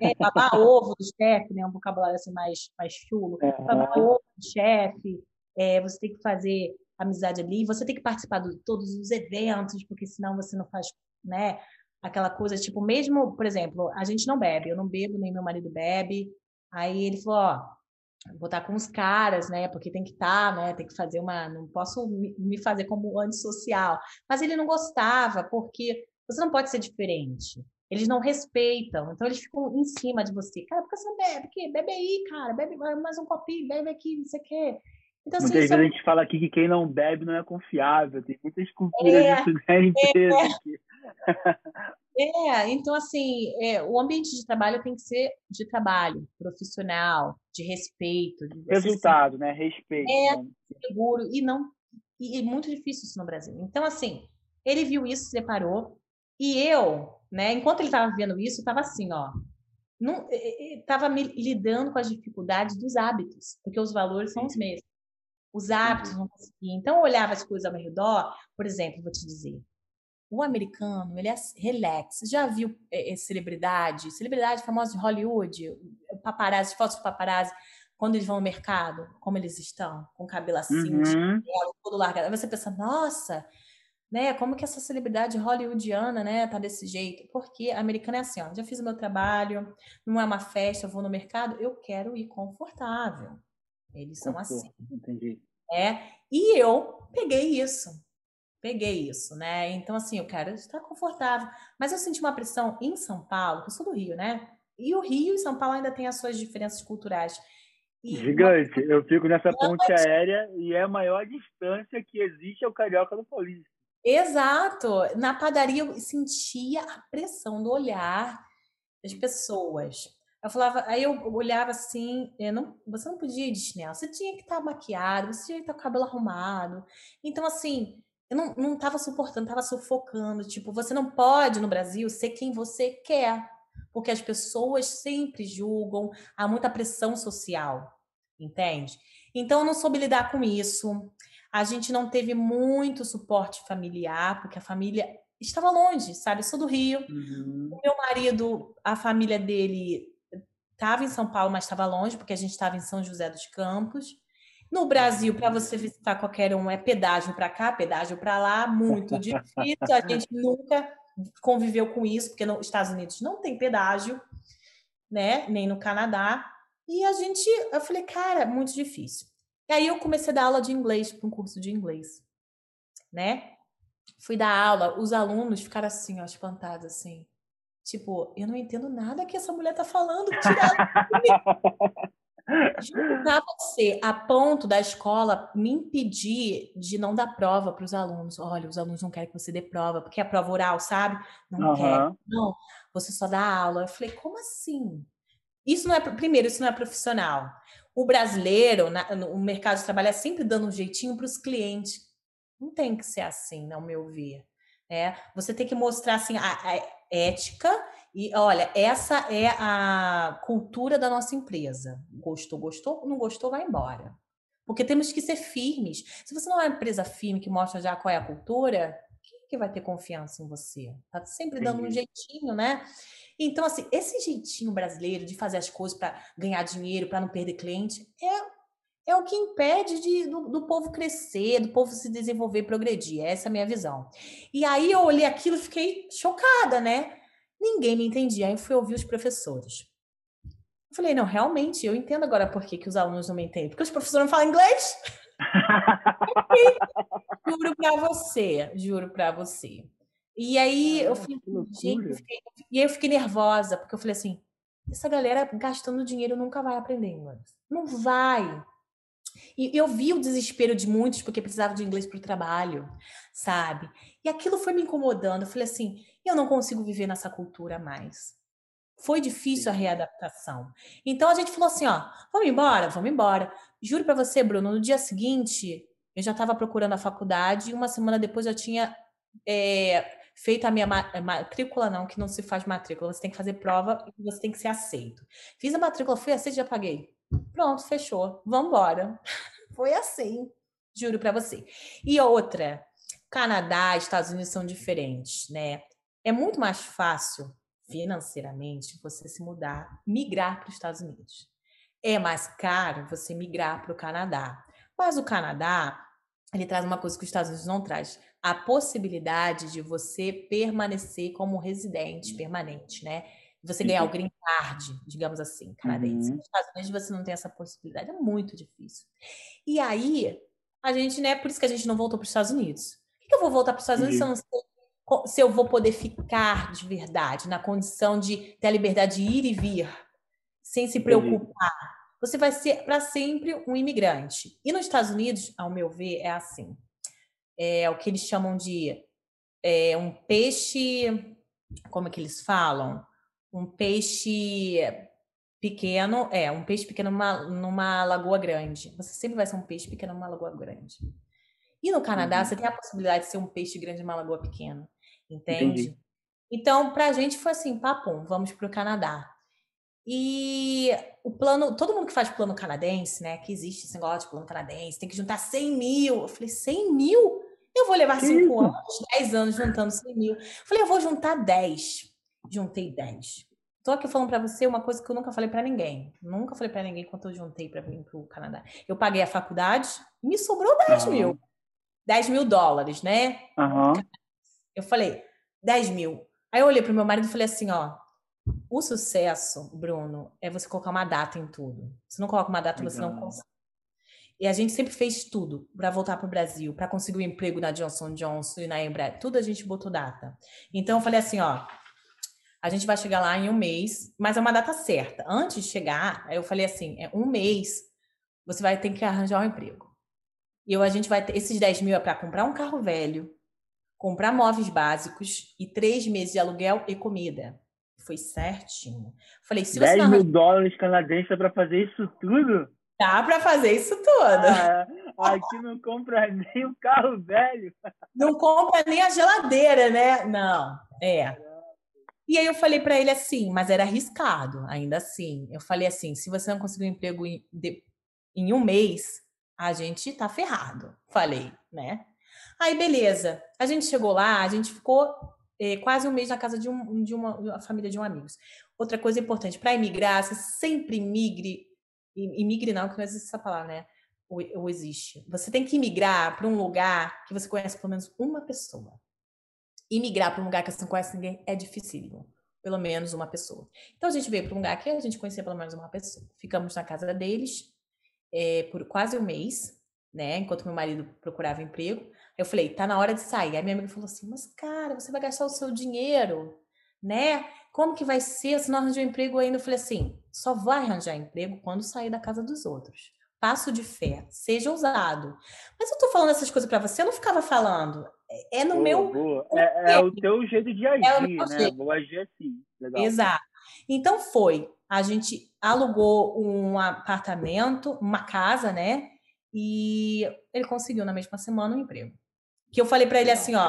É, é, babar (laughs) ovo do chefe, né? Um vocabulário assim mais, mais chulo. Uhum. Babar ovo do chefe, é, você tem que fazer amizade ali, você tem que participar de todos os eventos, porque senão você não faz, né? Aquela coisa, tipo, mesmo, por exemplo, a gente não bebe, eu não bebo, nem meu marido bebe. Aí ele falou, ó, vou estar com os caras, né? Porque tem que estar, tá, né? Tem que fazer uma. Não posso me fazer como antissocial. Mas ele não gostava, porque você não pode ser diferente. Eles não respeitam, então eles ficam em cima de você. Cara, por que você não bebe? Que? Bebe aí, cara, bebe mais um copinho, bebe aqui, não sei o quê. Então, assim, Muitas vezes é... a gente fala aqui que quem não bebe não é confiável. Tem muitas culturas é, disso na né, empresa é. É, então assim, é, o ambiente de trabalho tem que ser de trabalho, profissional, de respeito. De Resultado, né? Respeito. É, né? seguro, e não. E é muito difícil isso no Brasil. Então, assim, ele viu isso, se separou, e eu, né, enquanto ele estava vendo isso, estava assim, ó. Estava me lidando com as dificuldades dos hábitos, porque os valores são os mesmos. Os hábitos não conseguia. Então, eu olhava as coisas ao meu redor, por exemplo, vou te dizer, o americano, ele é relax. Já viu é, é, celebridade? Celebridade famosa de Hollywood, paparazzi, fotos de paparazzi, quando eles vão no mercado, como eles estão, com cabelo assim, uhum. todo largado. Aí você pensa, nossa, né, como que essa celebridade hollywoodiana, né, tá desse jeito? Porque a americana é assim, ó, já fiz o meu trabalho, não é uma festa, eu vou no mercado, eu quero ir confortável. Eles são assim. Entendi. É, e eu peguei isso peguei isso, né? Então, assim, eu quero estar confortável. Mas eu senti uma pressão em São Paulo, que eu sou do Rio, né? E o Rio e São Paulo ainda tem as suas diferenças culturais. E Gigante. Eu fico nessa ponte aérea e é a maior distância que existe é o Carioca do Paulista. Exato. Na padaria eu sentia a pressão do olhar das pessoas. Eu falava, aí eu olhava assim, eu não, você não podia ir de chinelo, você tinha que estar maquiado, você tinha que estar com o cabelo arrumado. Então, assim, eu não, não tava suportando, tava sufocando. Tipo, você não pode no Brasil ser quem você quer, porque as pessoas sempre julgam, há muita pressão social, entende? Então, eu não soube lidar com isso. A gente não teve muito suporte familiar, porque a família estava longe, sabe? Eu sou do Rio. Uhum. O meu marido, a família dele estava em São Paulo, mas estava longe, porque a gente estava em São José dos Campos. No Brasil, para você visitar qualquer um, é pedágio para cá, pedágio para lá, muito (laughs) difícil. A gente nunca conviveu com isso, porque nos Estados Unidos não tem pedágio, né? Nem no Canadá. E a gente, eu falei, cara, muito difícil. E aí eu comecei a dar aula de inglês para um curso de inglês, né? Fui dar aula, os alunos ficaram assim, ó, espantados, assim. Tipo, eu não entendo nada que essa mulher tá falando. Tira (laughs) Juntar você a ponto da escola me impedir de não dar prova para os alunos. Olha, os alunos não querem que você dê prova, porque é prova oral, sabe? Não uhum. quer. Não, você só dá aula. Eu falei, como assim? Isso não é, primeiro, isso não é profissional. O brasileiro, na, no mercado de trabalho, é sempre dando um jeitinho para os clientes. Não tem que ser assim, ao meu ver. É, você tem que mostrar assim, a, a ética e olha, essa é a cultura da nossa empresa. Gostou, gostou, não gostou, vai embora. Porque temos que ser firmes. Se você não é uma empresa firme que mostra já qual é a cultura, quem que vai ter confiança em você? Tá sempre dando um jeitinho, né? Então, assim, esse jeitinho brasileiro de fazer as coisas para ganhar dinheiro, para não perder cliente, é, é o que impede de, do, do, povo crescer, do povo se desenvolver, progredir. Essa é a minha visão. E aí eu olhei aquilo e fiquei chocada, né? Ninguém me entendia. Aí eu fui ouvir os professores. Eu falei, não, realmente, eu entendo agora por que, que os alunos não me entendem. Porque os professores não falam inglês. (laughs) juro pra você, juro pra você. E aí eu gente, eu fiquei, e eu fiquei nervosa, porque eu falei assim, essa galera gastando dinheiro nunca vai aprender inglês. Não vai. E eu vi o desespero de muitos porque precisavam de inglês para o trabalho, sabe? E aquilo foi me incomodando. Eu falei assim, eu não consigo viver nessa cultura mais. Foi difícil a readaptação. Então a gente falou assim, ó, vamos embora, vamos embora. Juro para você, Bruno, no dia seguinte eu já estava procurando a faculdade e uma semana depois eu tinha é, feito a minha matrícula, não, que não se faz matrícula, você tem que fazer prova e você tem que ser aceito. Fiz a matrícula, fui aceito, já paguei. Pronto, fechou. Vamos embora. (laughs) Foi assim, juro para você. E outra, Canadá, Estados Unidos são diferentes, né? É muito mais fácil financeiramente você se mudar, migrar para os Estados Unidos. É mais caro você migrar para o Canadá. Mas o Canadá, ele traz uma coisa que os Estados Unidos não traz, a possibilidade de você permanecer como residente permanente, né? Você ganhar o green card, digamos assim, canadense. Uhum. Nos Estados Unidos você não tem essa possibilidade, é muito difícil. E aí, a gente, né, por isso que a gente não voltou para os Estados Unidos. Por que eu vou voltar para os Estados Unidos se eu não sei se eu vou poder ficar de verdade, na condição de ter a liberdade de ir e vir, sem se preocupar? Você vai ser para sempre um imigrante. E nos Estados Unidos, ao meu ver, é assim é o que eles chamam de é, um peixe. Como é que eles falam? Um peixe pequeno, é, um peixe pequeno numa, numa lagoa grande. Você sempre vai ser um peixe pequeno numa lagoa grande. E no Canadá, uhum. você tem a possibilidade de ser um peixe grande numa lagoa pequena. Entende? Entendi. Então, pra gente foi assim, papum, vamos pro Canadá. E o plano, todo mundo que faz plano canadense, né? Que existe esse negócio de plano canadense, tem que juntar 100 mil. Eu falei, 100 mil? Eu vou levar 5 anos, 10 anos juntando 100 mil. Eu falei, eu vou juntar 10. Juntei 10. Tô aqui falando para você uma coisa que eu nunca falei para ninguém. Nunca falei para ninguém quanto eu juntei para vir pro Canadá. Eu paguei a faculdade e me sobrou 10 uhum. mil. 10 mil dólares, né? Uhum. Eu falei, 10 mil. Aí eu olhei pro meu marido e falei assim, ó, o sucesso, Bruno, é você colocar uma data em tudo. Se não coloca uma data, Legal. você não consegue. E a gente sempre fez tudo para voltar para o Brasil, para conseguir um emprego na Johnson Johnson e na Embraer. Tudo a gente botou data. Então eu falei assim, ó, a gente vai chegar lá em um mês, mas é uma data certa. Antes de chegar, eu falei assim, é um mês, você vai ter que arranjar um emprego. E eu, a gente vai ter, esses 10 mil é para comprar um carro velho, comprar móveis básicos e três meses de aluguel e comida. Foi certinho. Falei, se 10 você mil dólares canadenses é para fazer isso tudo? Dá para fazer isso tudo. Ah, aqui não compra nem o carro velho. Não compra nem a geladeira, né? Não, é. E aí eu falei para ele assim, mas era arriscado, ainda assim. Eu falei assim, se você não conseguir um emprego em, de, em um mês, a gente tá ferrado. Falei, né? Aí beleza. A gente chegou lá, a gente ficou eh, quase um mês na casa de, um, de uma, uma família de um amigos. Outra coisa importante, para imigrar, você sempre migre Imigre não, que não existe essa palavra, né? Ou, ou existe. Você tem que imigrar para um lugar que você conhece pelo menos uma pessoa. Imigrar para um lugar que você não conhece ninguém é dificílimo. Pelo menos uma pessoa. Então a gente veio para um lugar que a gente conhecia pelo menos uma pessoa. Ficamos na casa deles é, por quase um mês, né? Enquanto meu marido procurava emprego. Eu falei, tá na hora de sair. Aí minha amiga falou assim: Mas, cara, você vai gastar o seu dinheiro, né? Como que vai ser se não arranjar um emprego ainda? Eu falei assim, só vai arranjar emprego quando sair da casa dos outros. Passo de fé, seja ousado. Mas eu tô falando essas coisas para você, eu não ficava falando. É, é no boa, meu. Boa. É, é, o teu jeito de agir, é né? Jeito. Vou agir assim. Legal. Exato. Então foi. A gente alugou um apartamento, uma casa, né? E ele conseguiu na mesma semana um emprego. Que eu falei para ele assim, ó,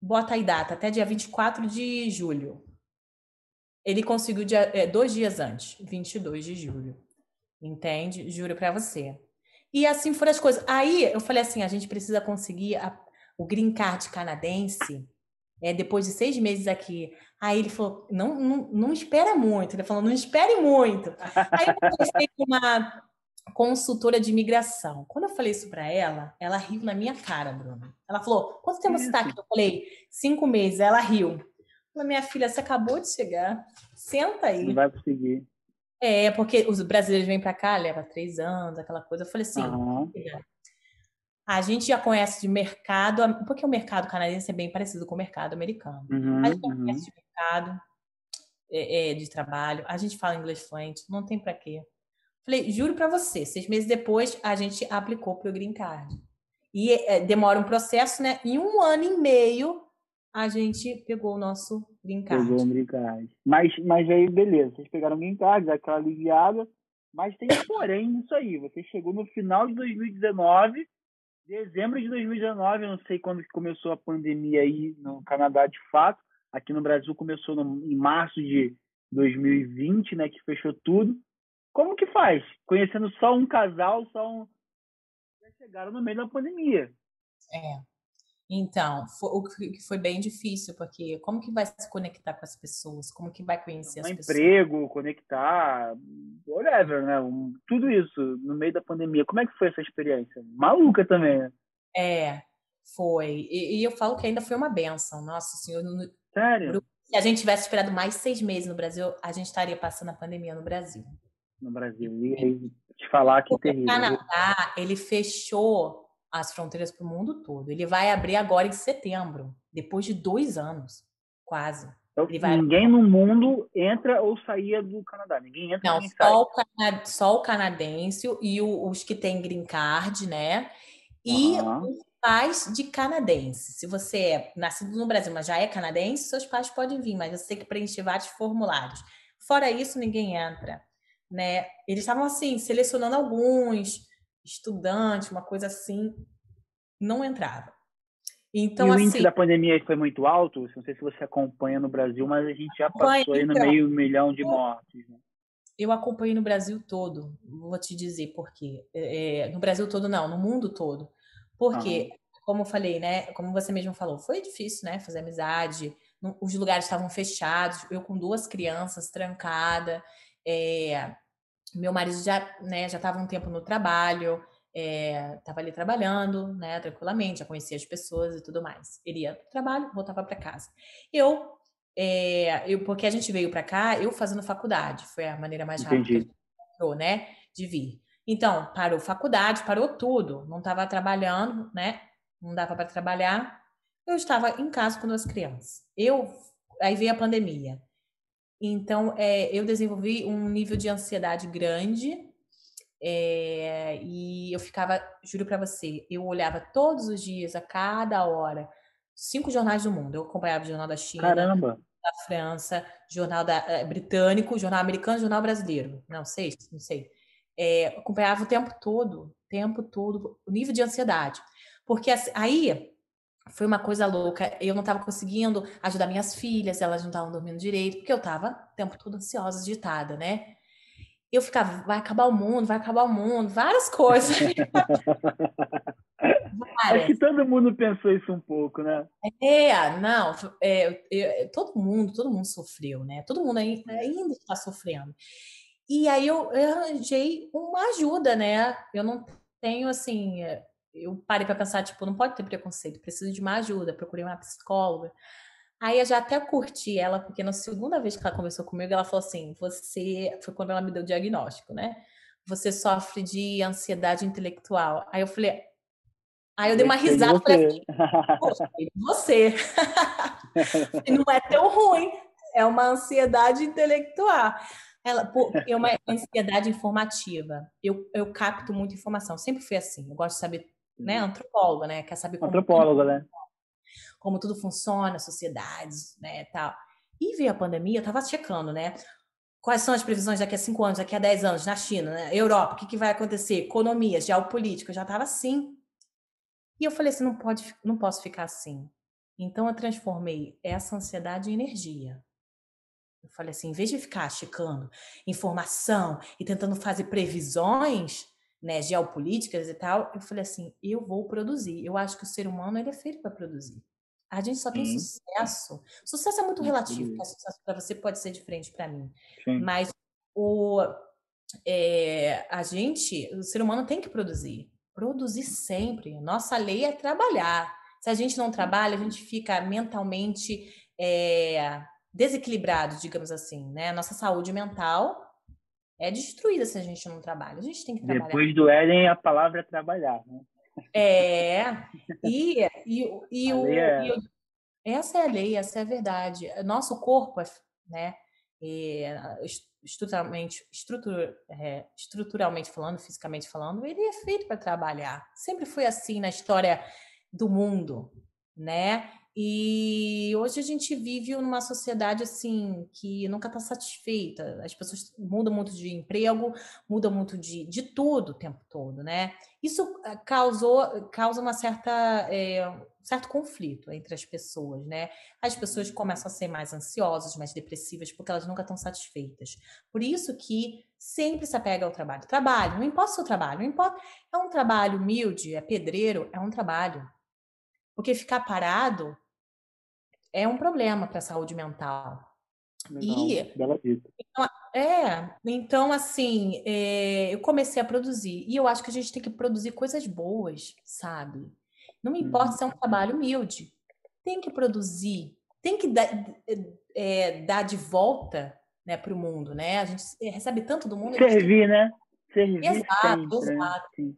bota aí data, até dia 24 de julho. Ele conseguiu dia, é, dois dias antes, 22 de julho. Entende? Juro para você. E assim foram as coisas. Aí eu falei assim: a gente precisa conseguir a, o green card canadense é, depois de seis meses aqui. Aí ele falou: não, não, não espera muito. Ele falou: não espere muito. Aí eu conversei com uma consultora de imigração. Quando eu falei isso para ela, ela riu na minha cara, Bruno. Ela falou: quanto tempo você está aqui? Eu falei: cinco meses. Ela riu. Falei, minha filha, você acabou de chegar, senta aí. Não vai conseguir. É, porque os brasileiros vêm para cá, leva três anos, aquela coisa. Eu falei assim, uhum. a gente já conhece de mercado, porque o mercado canadense é bem parecido com o mercado americano. Uhum, a gente uhum. conhece de mercado, é, é, de trabalho, a gente fala inglês fluente, não tem para quê. Falei, juro para você, seis meses depois a gente aplicou para o Green Card. E é, demora um processo, né? Em um ano e meio a gente pegou o nosso green card. Pegou o green card. Mas, mas aí, beleza, vocês pegaram o green card, aquela aliviada, mas tem porém nisso aí. Você chegou no final de 2019, dezembro de 2019, não sei quando que começou a pandemia aí no Canadá de fato. Aqui no Brasil começou no, em março de 2020, né, que fechou tudo. Como que faz? Conhecendo só um casal, só um... Já chegaram no meio da pandemia. É. Então, foi, o que foi bem difícil, porque como que vai se conectar com as pessoas? Como que vai conhecer um as pessoas? emprego, conectar, whatever, né? Um, tudo isso no meio da pandemia. Como é que foi essa experiência? Maluca também, né? É, foi. E, e eu falo que ainda foi uma benção. Nossa Senhor. Sério? Se a gente tivesse esperado mais seis meses no Brasil, a gente estaria passando a pandemia no Brasil. No Brasil. E aí, te falar que terrível. O Canadá, ele fechou as fronteiras para o mundo todo. Ele vai abrir agora em setembro, depois de dois anos, quase. Então, ninguém no mundo entra ou saía do Canadá. Ninguém entra Não, só o, cana... só o, canadense e o, os que têm green card, né? E uhum. os pais de canadense. Se você é nascido no Brasil, mas já é canadense, seus pais podem vir, mas você tem que preencher vários formulários. Fora isso, ninguém entra. Né? Eles estavam assim, selecionando alguns estudante, uma coisa assim, não entrava. Então, e o assim, índice da pandemia foi muito alto? Não sei se você acompanha no Brasil, mas a gente já passou aí no então, meio milhão de mortes. Né? Eu acompanhei no Brasil todo, vou te dizer por quê. É, é no Brasil todo não, no mundo todo. Porque, como eu falei, né, como você mesmo falou, foi difícil, né, fazer amizade, os lugares estavam fechados, eu com duas crianças trancada, é, meu marido já né, já estava um tempo no trabalho, estava é, ali trabalhando, né, tranquilamente, já conhecia as pessoas e tudo mais. Ele ia para o trabalho, voltava para casa. Eu, é, eu, porque a gente veio para cá, eu fazendo faculdade, foi a maneira mais rápida Entendi. que a gente encontrou, né, de vir. Então, parou faculdade, parou tudo, não estava trabalhando, né, não dava para trabalhar. Eu estava em casa com duas crianças. Eu, aí veio a pandemia. Então, é, eu desenvolvi um nível de ansiedade grande é, e eu ficava, juro para você, eu olhava todos os dias, a cada hora, cinco jornais do mundo. Eu acompanhava o Jornal da China, Caramba. da França, Jornal da, é, Britânico, Jornal Americano, Jornal Brasileiro. Não sei, não sei. É, acompanhava o tempo todo, o tempo todo, o nível de ansiedade. Porque assim, aí foi uma coisa louca. Eu não estava conseguindo ajudar minhas filhas, elas não estavam dormindo direito, porque eu estava o tempo todo ansiosa, agitada, né? Eu ficava, vai acabar o mundo, vai acabar o mundo, várias coisas. (laughs) Acho que todo mundo pensou isso um pouco, né? É, não, é, todo mundo, todo mundo sofreu, né? Todo mundo ainda, ainda está sofrendo. E aí eu, eu arranjei uma ajuda, né? Eu não tenho assim eu parei para pensar, tipo, não pode ter preconceito, preciso de uma ajuda, procurei uma psicóloga. Aí eu já até curti ela, porque na segunda vez que ela conversou comigo, ela falou assim: você. Foi quando ela me deu o diagnóstico, né? Você sofre de ansiedade intelectual. Aí eu falei. Aí eu dei uma risada (laughs) e falei assim: Poxa, você. não é tão ruim, é uma ansiedade intelectual. Ela, é uma ansiedade informativa. Eu, eu capto muita informação. Sempre fui assim. Eu gosto de saber né, uhum. antropóloga, né, quer saber como antropóloga, tudo, né? Como tudo funciona, sociedades, né, tal. E veio a pandemia, eu tava checando, né? Quais são as previsões daqui a cinco anos, daqui a dez anos, na China, né? Europa, o que, que vai acontecer? Economia, geopolítica, eu já tava assim. E eu falei assim, não pode, não posso ficar assim. Então eu transformei essa ansiedade em energia. Eu falei assim, em vez de ficar checando informação e tentando fazer previsões, né, geopolíticas e tal, eu falei assim, eu vou produzir. Eu acho que o ser humano ele é feito para produzir. A gente só tem sucesso. Sucesso é muito relativo, porque sucesso para você pode ser diferente para mim. Sim. Mas o é, a gente, o ser humano tem que produzir. Produzir sempre. Nossa lei é trabalhar. Se a gente não trabalha, a gente fica mentalmente é, desequilibrado, digamos assim, né? Nossa saúde mental é destruída se a gente não trabalha. A gente tem que trabalhar. Depois do Éden, a palavra é trabalhar, né? É, e, e, e, o, é... e essa é a lei, essa é a verdade. Nosso corpo, né, é, estruturalmente, estrutur, é, estruturalmente falando, fisicamente falando, ele é feito para trabalhar. Sempre foi assim na história do mundo, né? E hoje a gente vive numa sociedade assim que nunca está satisfeita. As pessoas mudam muito de emprego, mudam muito de, de tudo o tempo todo, né? Isso eh, causou causa uma certa é, um certo conflito entre as pessoas, né? As pessoas começam a ser mais ansiosas, mais depressivas, porque elas nunca estão satisfeitas. Por isso que sempre se apega ao trabalho. Trabalho, não importa o seu trabalho, não importa. É um trabalho humilde, é pedreiro, é um trabalho Porque ficar parado é um problema para a saúde mental. Legal, e bela dica. Então, é, então assim, é, eu comecei a produzir e eu acho que a gente tem que produzir coisas boas, sabe? Não me importa uhum. se é um trabalho humilde, tem que produzir, tem que dar, é, dar de volta né, para o mundo, né? A gente recebe tanto do mundo. Servir, né? Servir exato, sempre, né? exato. Né?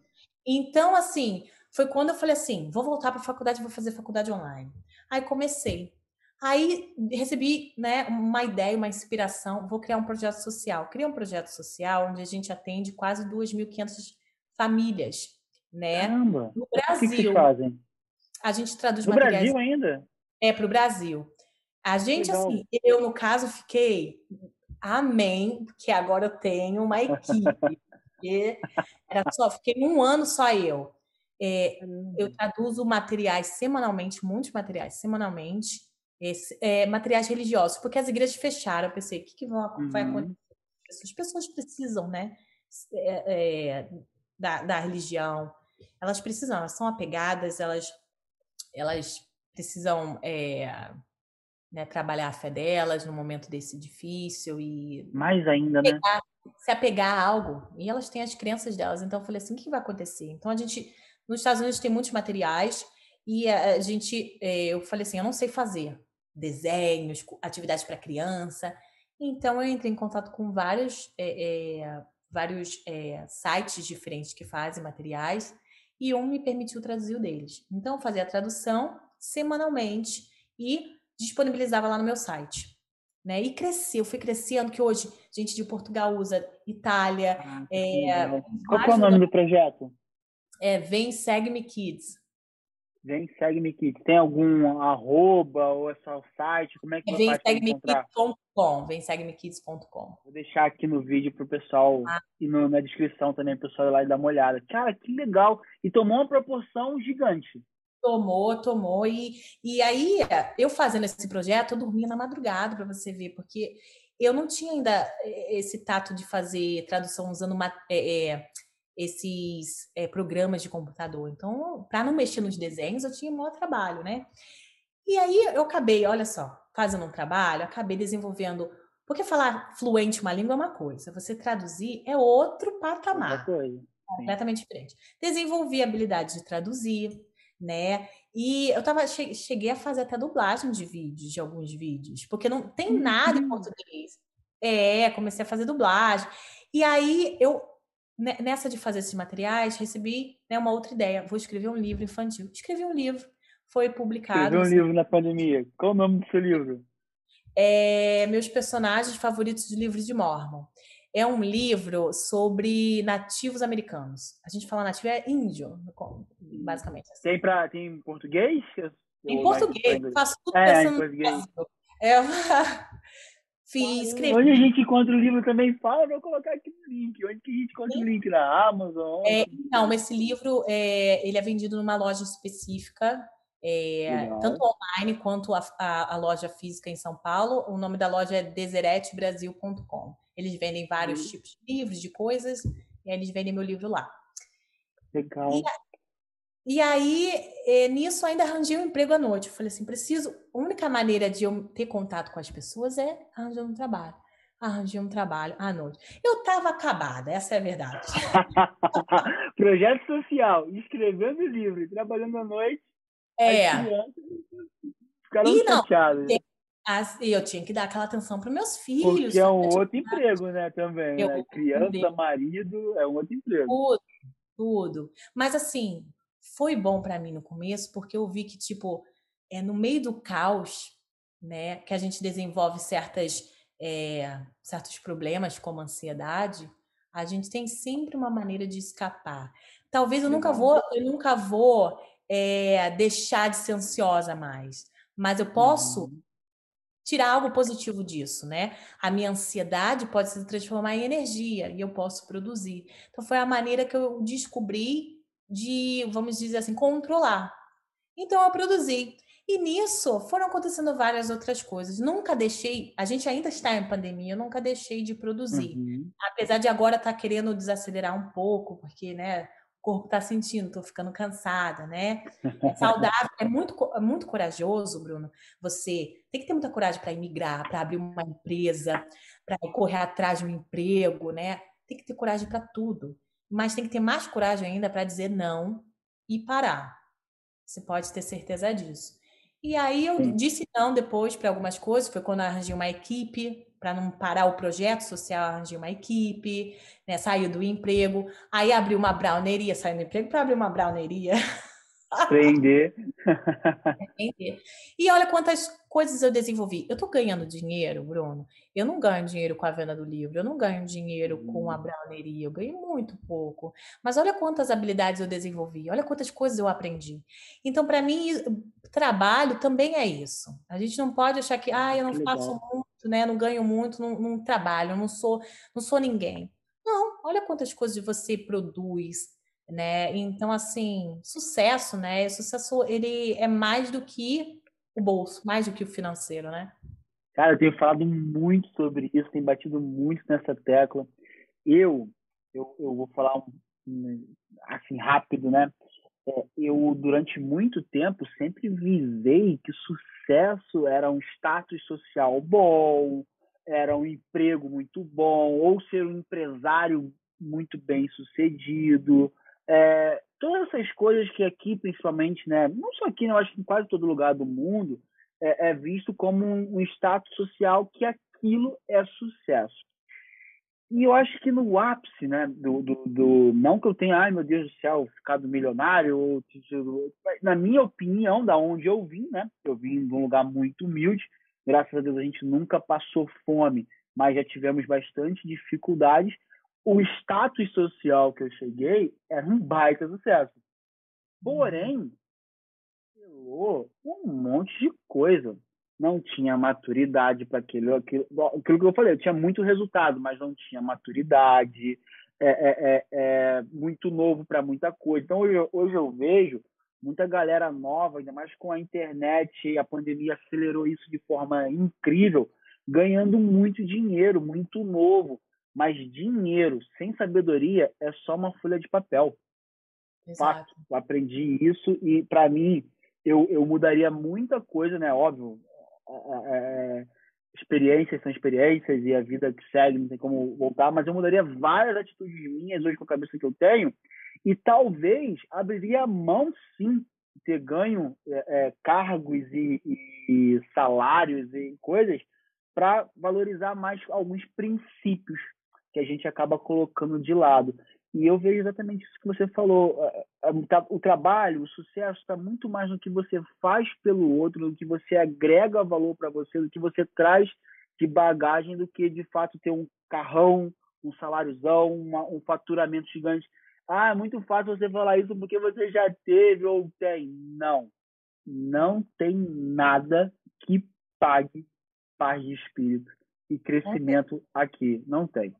Então, assim, foi quando eu falei assim, vou voltar para a faculdade, vou fazer faculdade online. Aí comecei. Aí recebi né, uma ideia, uma inspiração, vou criar um projeto social. Criei um projeto social onde a gente atende quase 2.500 famílias, né? Caramba! No Brasil. O que, que fazem? A gente traduz no materiais... Brasil ainda? É, para o Brasil. A gente, Legal. assim, eu, no caso, fiquei amém, porque agora eu tenho uma equipe. era só, fiquei um ano só eu. É, eu traduzo materiais semanalmente, muitos materiais semanalmente, esse, é, materiais religiosos, porque as igrejas fecharam. Eu pensei, o que, que vai uhum. acontecer? As pessoas precisam, né, é, é, da, da religião. Elas precisam, elas são apegadas, elas, elas precisam é, né, trabalhar a fé delas no momento desse difícil e mais ainda, né? Se apegar a algo. E elas têm as crenças delas. Então eu falei assim, o que vai acontecer? Então a gente nos Estados Unidos tem muitos materiais e a gente, é, eu falei assim, eu não sei fazer desenhos, atividades para criança. Então eu entrei em contato com vários, é, é, vários é, sites diferentes que fazem materiais e um me permitiu traduzir o deles. Então eu fazia a tradução semanalmente e disponibilizava lá no meu site. Né? E cresceu, fui crescendo, que hoje gente de Portugal usa, Itália. Ah, é, Qual é o nome do projeto? É Vem Segue Me Kids. Vem Segue Me Kids. Tem algum arroba ou é só o site? Como é que? Vem Segue Me Kids.com. Vem Segue Me Kids.com. Vou deixar aqui no vídeo pro pessoal ah. e no, na descrição também, pro pessoal ir lá e dar uma olhada. Cara, que legal! E tomou uma proporção gigante. Tomou, tomou. E, e aí, eu fazendo esse projeto, eu dormia na madrugada para você ver, porque eu não tinha ainda eh, esse tato de fazer tradução usando uma, é, é, esses é, programas de computador. Então, para não mexer nos desenhos, eu tinha maior trabalho, né? E aí eu acabei, olha só, fazendo um trabalho, acabei desenvolvendo. Porque falar fluente uma língua é uma coisa, você traduzir é outro patamar. Coisa. Completamente diferente. Desenvolvi a habilidade de traduzir, né? E eu tava, cheguei a fazer até dublagem de vídeos, de alguns vídeos, porque não tem nada em uhum. português. É, comecei a fazer dublagem. E aí eu, nessa de fazer esses materiais, recebi né, uma outra ideia. Vou escrever um livro infantil. Escrevi um livro, foi publicado. Escreveu um livro na pandemia. Qual o nome do seu livro? É, meus personagens favoritos de livros de Mormon é um livro sobre nativos americanos. A gente fala nativo é índio, basicamente. Assim. Tem, pra, tem em português? Em português, faço tudo é, pensando em português. É uma... (laughs) Fiz, escrevi. Onde a gente encontra o livro também fala, vou colocar aqui no link. Onde que a gente encontra o link? Na Amazon? É, não, esse livro é, ele é vendido numa loja específica, é, tanto online quanto a, a, a, loja física em São Paulo. O nome da loja é deseretebrasil.com. Eles vendem vários uhum. tipos de livros, de coisas, e aí eles vendem meu livro lá. Legal. E, e aí, é, nisso, ainda arranjei um emprego à noite. Eu falei assim: preciso. A única maneira de eu ter contato com as pessoas é arranjando um trabalho. Arranjei um trabalho à noite. Eu estava acabada, essa é a verdade. (laughs) Projeto social, escrevendo livro, trabalhando à noite. É. ficaram e. Não, eu tinha que dar aquela atenção para meus filhos. Porque é um outro emprego, né, também. Eu, né? Criança, marido, é um outro emprego. Tudo, tudo. Mas assim, foi bom para mim no começo, porque eu vi que, tipo, é no meio do caos, né, que a gente desenvolve certas, é, certos problemas, como ansiedade, a gente tem sempre uma maneira de escapar. Talvez eu nunca vou, eu nunca vou é, deixar de ser ansiosa mais, mas eu posso uhum tirar algo positivo disso, né? A minha ansiedade pode se transformar em energia e eu posso produzir. Então foi a maneira que eu descobri de, vamos dizer assim, controlar. Então eu produzi. E nisso foram acontecendo várias outras coisas. Nunca deixei, a gente ainda está em pandemia, eu nunca deixei de produzir. Uhum. Apesar de agora estar tá querendo desacelerar um pouco, porque, né, o corpo está sentindo, estou ficando cansada, né? É saudável, é muito, é muito corajoso, Bruno. Você tem que ter muita coragem para emigrar, para abrir uma empresa, para correr atrás de um emprego, né? Tem que ter coragem para tudo. Mas tem que ter mais coragem ainda para dizer não e parar. Você pode ter certeza disso. E aí eu Sim. disse não depois para algumas coisas, foi quando eu arranjei uma equipe, para não parar o projeto social, arranjei uma equipe, né, saiu do emprego, aí abri uma browneria, saiu do emprego para abrir uma browneria. (laughs) Aprender. E olha quantas coisas eu desenvolvi. Eu estou ganhando dinheiro, Bruno. Eu não ganho dinheiro com a venda do livro, eu não ganho dinheiro com a hum. browneria, eu ganho muito pouco. Mas olha quantas habilidades eu desenvolvi, olha quantas coisas eu aprendi. Então, para mim, trabalho também é isso. A gente não pode achar que, ah, eu não faço muito, né? Não ganho muito, não, não trabalho, não sou, não sou ninguém. Não, olha quantas coisas você produz, né? Então, assim, sucesso, né? Sucesso, ele é mais do que o bolso, mais do que o financeiro, né? Cara, eu tenho falado muito sobre isso, tenho batido muito nessa tecla. Eu, eu, eu vou falar assim rápido, né? É, eu, durante muito tempo, sempre visei que sucesso era um status social bom, era um emprego muito bom, ou ser um empresário muito bem sucedido, é, todas essas coisas que aqui, principalmente, né, não só aqui, né, eu acho que em quase todo lugar do mundo, é, é visto como um, um, status social que aquilo é sucesso. E eu acho que no ápice, né, do, do, do não que eu tenha, ai meu Deus do céu, ficado milionário, ou, na minha opinião, da onde eu vim, né, eu vim de um lugar muito humilde, graças a Deus a gente nunca passou fome, mas já tivemos bastante dificuldades, o status social que eu cheguei era um baita sucesso. Porém, pelo um monte de coisa. Não tinha maturidade para aquilo, aquilo, aquilo que eu falei. Eu tinha muito resultado, mas não tinha maturidade. É, é, é, é muito novo para muita coisa. Então, hoje, hoje eu vejo muita galera nova, ainda mais com a internet e a pandemia acelerou isso de forma incrível, ganhando muito dinheiro, muito novo. Mas dinheiro sem sabedoria é só uma folha de papel. Exato. Fato. Aprendi isso e, para mim, eu, eu mudaria muita coisa, né? Óbvio, é, é, experiências são experiências e a vida que segue não tem como voltar, mas eu mudaria várias atitudes minhas hoje com a cabeça que eu tenho e talvez abriria a mão, sim, de ter ganho é, é, cargos e, e salários e coisas para valorizar mais alguns princípios que a gente acaba colocando de lado. E eu vejo exatamente isso que você falou. O trabalho, o sucesso está muito mais no que você faz pelo outro, no que você agrega valor para você, do que você traz de bagagem, do que de fato ter um carrão, um saláriozão, uma, um faturamento gigante. Ah, é muito fácil você falar isso porque você já teve ou tem. Não. Não tem nada que pague paz de espírito e crescimento aqui. Não tem.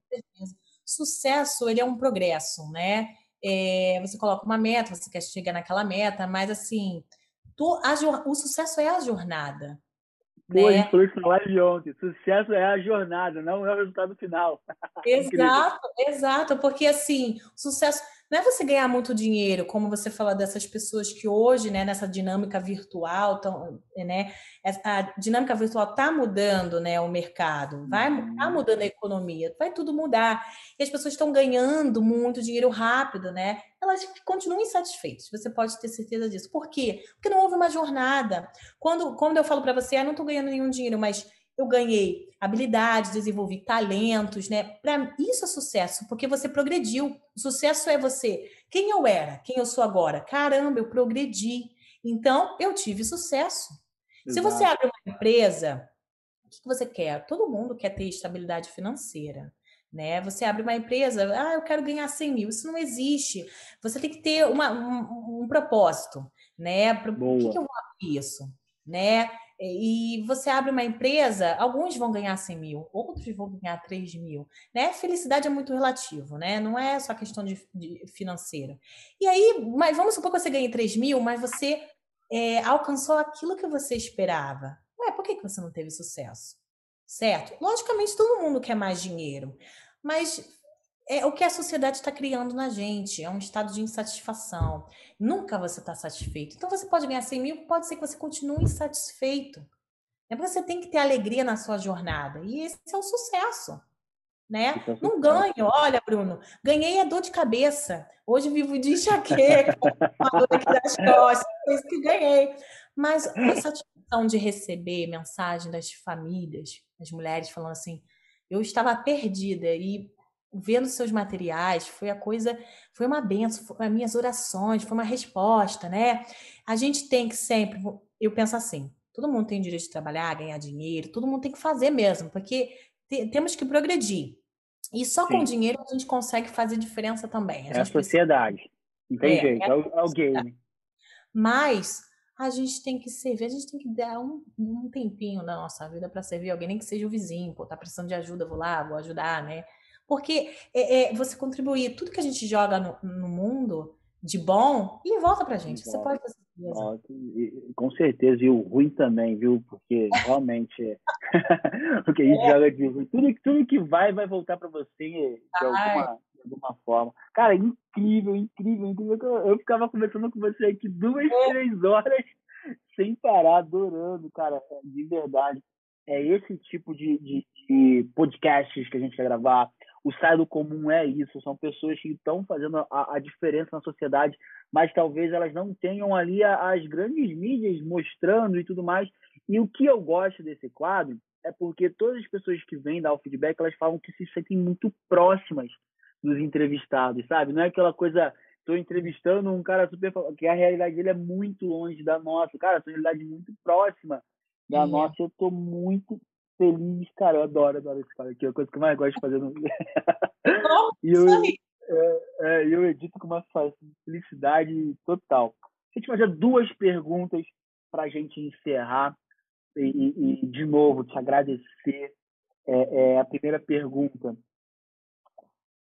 Sucesso, ele é um progresso, né? É, você coloca uma meta, você quer chegar naquela meta, mas assim, tu, a, o sucesso é a jornada. Pô, né? falou isso na live ontem. Sucesso é a jornada, não é o resultado final. (laughs) Exato, exato, porque assim, sucesso não é você ganhar muito dinheiro, como você fala dessas pessoas que hoje, né, nessa dinâmica virtual, tão, né, a dinâmica virtual está mudando, né, o mercado, vai tá uhum. mudando a economia, vai tudo mudar. E as pessoas estão ganhando muito dinheiro rápido, né? Elas continuam insatisfeitas. Você pode ter certeza disso. Por quê? Porque não houve uma jornada. Quando, quando eu falo para você, ah, não estou ganhando nenhum dinheiro, mas eu ganhei habilidades, desenvolvi talentos, né? Para isso é sucesso, porque você progrediu. O sucesso é você, quem eu era, quem eu sou agora. Caramba, eu progredi. Então, eu tive sucesso. Exato. Se você abre uma empresa, o que você quer? Todo mundo quer ter estabilidade financeira. Né? Você abre uma empresa, ah, eu quero ganhar 100 mil. Isso não existe. Você tem que ter uma, um, um propósito, né? Por que, que eu vou abrir isso? Né? E você abre uma empresa, alguns vão ganhar 100 mil, outros vão ganhar 3 mil. Né? Felicidade é muito relativo, né? não é só questão de, de financeira. E aí, mas vamos supor que você ganhe 3 mil, mas você é, alcançou aquilo que você esperava. Ué, por que, que você não teve sucesso? Certo? Logicamente, todo mundo quer mais dinheiro, mas é o que a sociedade está criando na gente, é um estado de insatisfação. Nunca você está satisfeito. Então você pode ganhar 100 mil, pode ser que você continue insatisfeito. É porque você tem que ter alegria na sua jornada. E esse é o sucesso. Né? Não ganho, olha, Bruno, ganhei a dor de cabeça. Hoje vivo de enxaqueca, (laughs) uma dor aqui das costas, foi isso que ganhei. Mas a satisfação de receber mensagem das famílias, das mulheres falando assim, eu estava perdida e vendo seus materiais, foi a coisa, foi uma benção, foi as minhas orações, foi uma resposta, né? A gente tem que sempre, eu penso assim, todo mundo tem direito de trabalhar, ganhar dinheiro, todo mundo tem que fazer mesmo, porque te, temos que progredir. E só Sim. com dinheiro a gente consegue fazer diferença também. A é a sociedade. Precisa... Não tem é, jeito, é, é, o, game. Mas a gente tem que servir, a gente tem que dar um, um tempinho na nossa vida para servir alguém, nem que seja o vizinho, pô, tá precisando de ajuda, vou lá, vou ajudar, né? Porque é, é, você contribuir, tudo que a gente joga no, no mundo de bom, ele volta pra gente. Você pode fazer Nossa, com certeza, e o ruim também, viu? Porque (laughs) realmente é (laughs) o que a gente é. joga de ruim. Tudo, tudo que vai, vai voltar para você de alguma, de alguma forma. Cara, incrível, incrível, incrível. Eu ficava conversando com você aqui duas, é. três horas sem parar, adorando, cara, de verdade. É esse tipo de, de, de podcasts que a gente quer gravar, o sai do comum é isso, são pessoas que estão fazendo a, a, diferença na sociedade, mas talvez elas não tenham ali a, as grandes mídias mostrando e tudo mais. E o que eu gosto desse quadro é porque todas as pessoas que vêm dar o feedback, elas falam que se sentem muito próximas dos entrevistados, sabe? Não é aquela coisa, estou entrevistando um cara super que a realidade dele é muito longe da nossa, cara, a realidade é muito próxima da nossa. Eu estou muito feliz, cara. Eu adoro, adoro esse cara aqui. É a coisa que eu mais gosto de fazer no (laughs) E eu, é, é, eu edito com uma felicidade total. A gente fazer duas perguntas para a gente encerrar e, e, e, de novo, te agradecer. É, é, a primeira pergunta.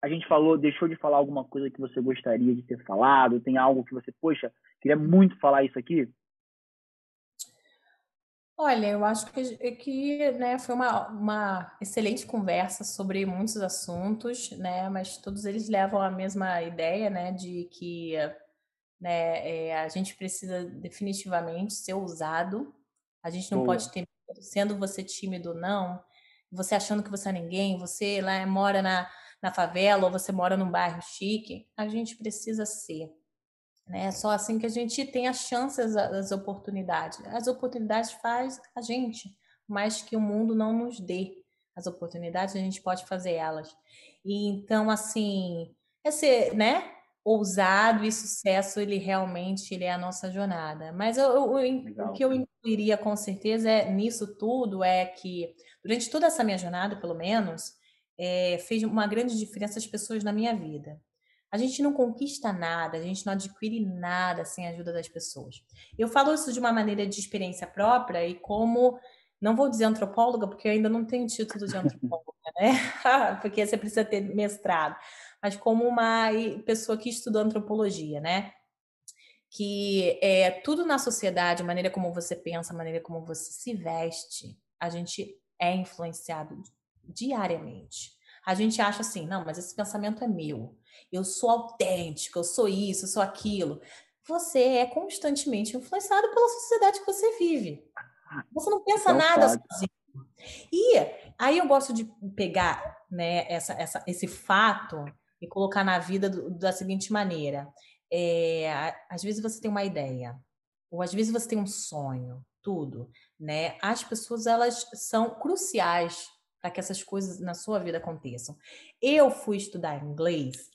A gente falou, deixou de falar alguma coisa que você gostaria de ter falado? Tem algo que você, poxa, queria muito falar isso aqui? Olha, eu acho que, que né, foi uma, uma excelente conversa sobre muitos assuntos, né, mas todos eles levam à mesma ideia, né, de que né, é, a gente precisa definitivamente ser ousado, a gente não Boa. pode ter, sendo você tímido ou não, você achando que você é ninguém, você lá mora na, na favela ou você mora num bairro chique, a gente precisa ser. Né? É só assim que a gente tem as chances, as oportunidades. As oportunidades faz a gente, mas que o mundo não nos dê as oportunidades, a gente pode fazer elas. E então, assim, esse, né? Ousado e sucesso, ele realmente ele é a nossa jornada. Mas eu, eu, o que eu incluiria com certeza é nisso tudo é que durante toda essa minha jornada, pelo menos, é, fez uma grande diferença as pessoas na minha vida. A gente não conquista nada, a gente não adquire nada sem a ajuda das pessoas. Eu falo isso de uma maneira de experiência própria e como, não vou dizer antropóloga, porque eu ainda não tenho título de antropóloga, (laughs) né? (laughs) porque você precisa ter mestrado, mas como uma pessoa que estudou antropologia, né? Que é tudo na sociedade, a maneira como você pensa, a maneira como você se veste, a gente é influenciado diariamente. A gente acha assim, não, mas esse pensamento é meu eu sou autêntico, eu sou isso, eu sou aquilo. Você é constantemente influenciado pela sociedade que você vive. Você não pensa nada sozinho. E aí eu gosto de pegar né, essa, essa, esse fato e colocar na vida do, da seguinte maneira. É, às vezes você tem uma ideia, ou às vezes você tem um sonho, tudo, né? As pessoas elas são cruciais para que essas coisas na sua vida aconteçam. Eu fui estudar inglês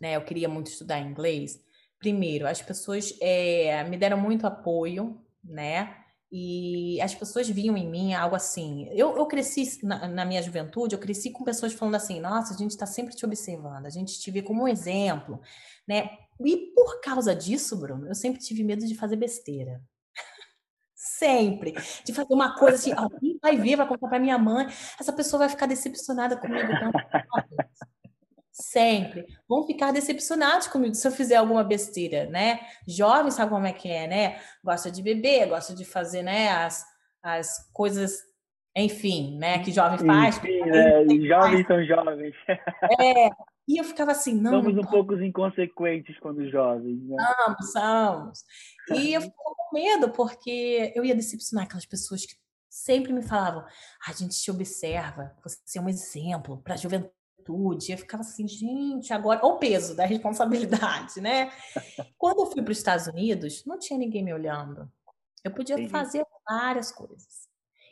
né, eu queria muito estudar inglês. Primeiro, as pessoas é, me deram muito apoio, né? E as pessoas viam em mim algo assim. Eu, eu cresci na, na, minha juventude, eu cresci com pessoas falando assim: nossa, a gente está sempre te observando, a gente te vê como um exemplo, né? E por causa disso, Bruno, eu sempre tive medo de fazer besteira. Sempre. De fazer uma coisa assim, alguém vai ver, vai contar para minha mãe, essa pessoa vai ficar decepcionada comigo. Sempre. Vão ficar decepcionados comigo se eu fizer alguma besteira, né? Jovem sabe como é que é, né? Gosta de beber, gosta de fazer, né, as, as coisas enfim, né? Que jovem faz. Enfim, né? Jovens são jovens. É, e eu ficava assim, não. Somos não um pouco inconsequentes quando jovens, né? Somos, somos. E eu ficava com medo, porque eu ia decepcionar aquelas pessoas que sempre me falavam: a gente te observa, você é um exemplo para a juventude. Eu ficava assim, gente, agora. Olha o peso da (laughs) responsabilidade, né? Quando eu fui para os Estados Unidos, não tinha ninguém me olhando. Eu podia Entendi. fazer várias coisas.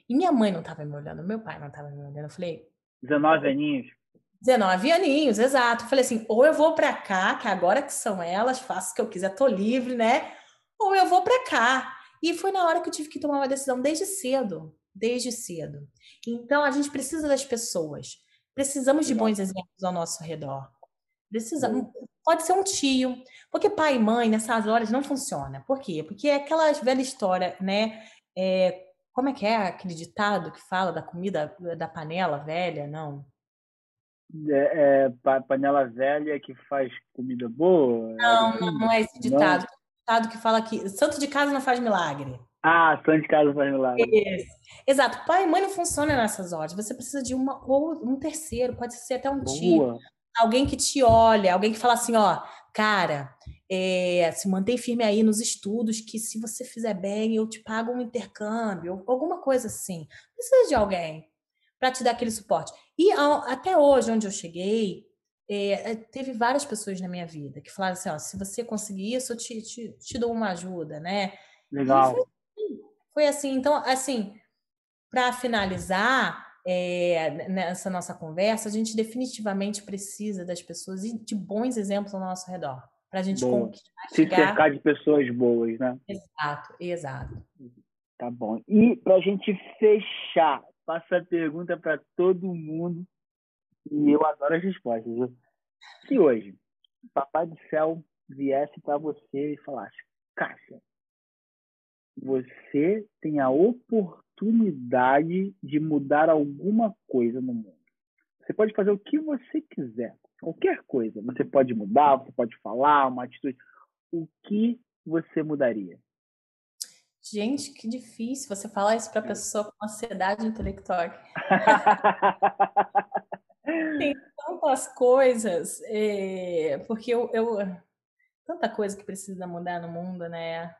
E minha mãe não estava me olhando, meu pai não estava me olhando. Eu falei, 19 aninhos. 19 aninhos, exato. Eu falei assim, ou eu vou para cá, que agora que são elas, faço o que eu quiser, tô livre, né? Ou eu vou para cá. E foi na hora que eu tive que tomar uma decisão desde cedo, desde cedo. Então a gente precisa das pessoas. Precisamos de bons exemplos ao nosso redor. Precisamos. Pode ser um tio, porque pai e mãe nessas horas não funciona. Por quê? Porque é aquela velha história, né? É, como é que é aquele ditado que fala da comida da panela velha? Não. É, é, pa- panela velha que faz comida boa? Não, assim? não, não é esse ditado. Tem um ditado que fala que santo de casa não faz milagre. Ah, santo de casa faz milagre. Isso. Exato. Pai e mãe não funciona nessas horas. Você precisa de uma ou um terceiro, pode ser até um tio, Boa. alguém que te olha, alguém que fala assim, ó, cara, é, se mantém firme aí nos estudos, que se você fizer bem, eu te pago um intercâmbio, alguma coisa assim. Precisa de alguém para te dar aquele suporte. E ao- até hoje, onde eu cheguei, é, é, teve várias pessoas na minha vida que falaram assim, ó, se você conseguir isso, eu te, te, te dou uma ajuda, né? Legal. foi, foi assim, então, assim, para finalizar é, nessa nossa conversa, a gente definitivamente precisa das pessoas e de bons exemplos ao nosso redor, para a gente conquistar, Se chegar. cercar de pessoas boas, né? Exato, exato. Tá bom. E para a gente fechar, faço a pergunta para todo mundo e eu adoro as respostas. Viu? Se hoje Papai do Céu viesse para você e falasse, Cássia, você tem a oportunidade de mudar alguma coisa no mundo. Você pode fazer o que você quiser, qualquer coisa. Você pode mudar, você pode falar, uma atitude. O que você mudaria? Gente, que difícil você falar isso para pessoa com ansiedade intelectual. (laughs) Tem tantas coisas, é, porque eu, eu- Tanta coisa que precisa mudar no mundo, né? A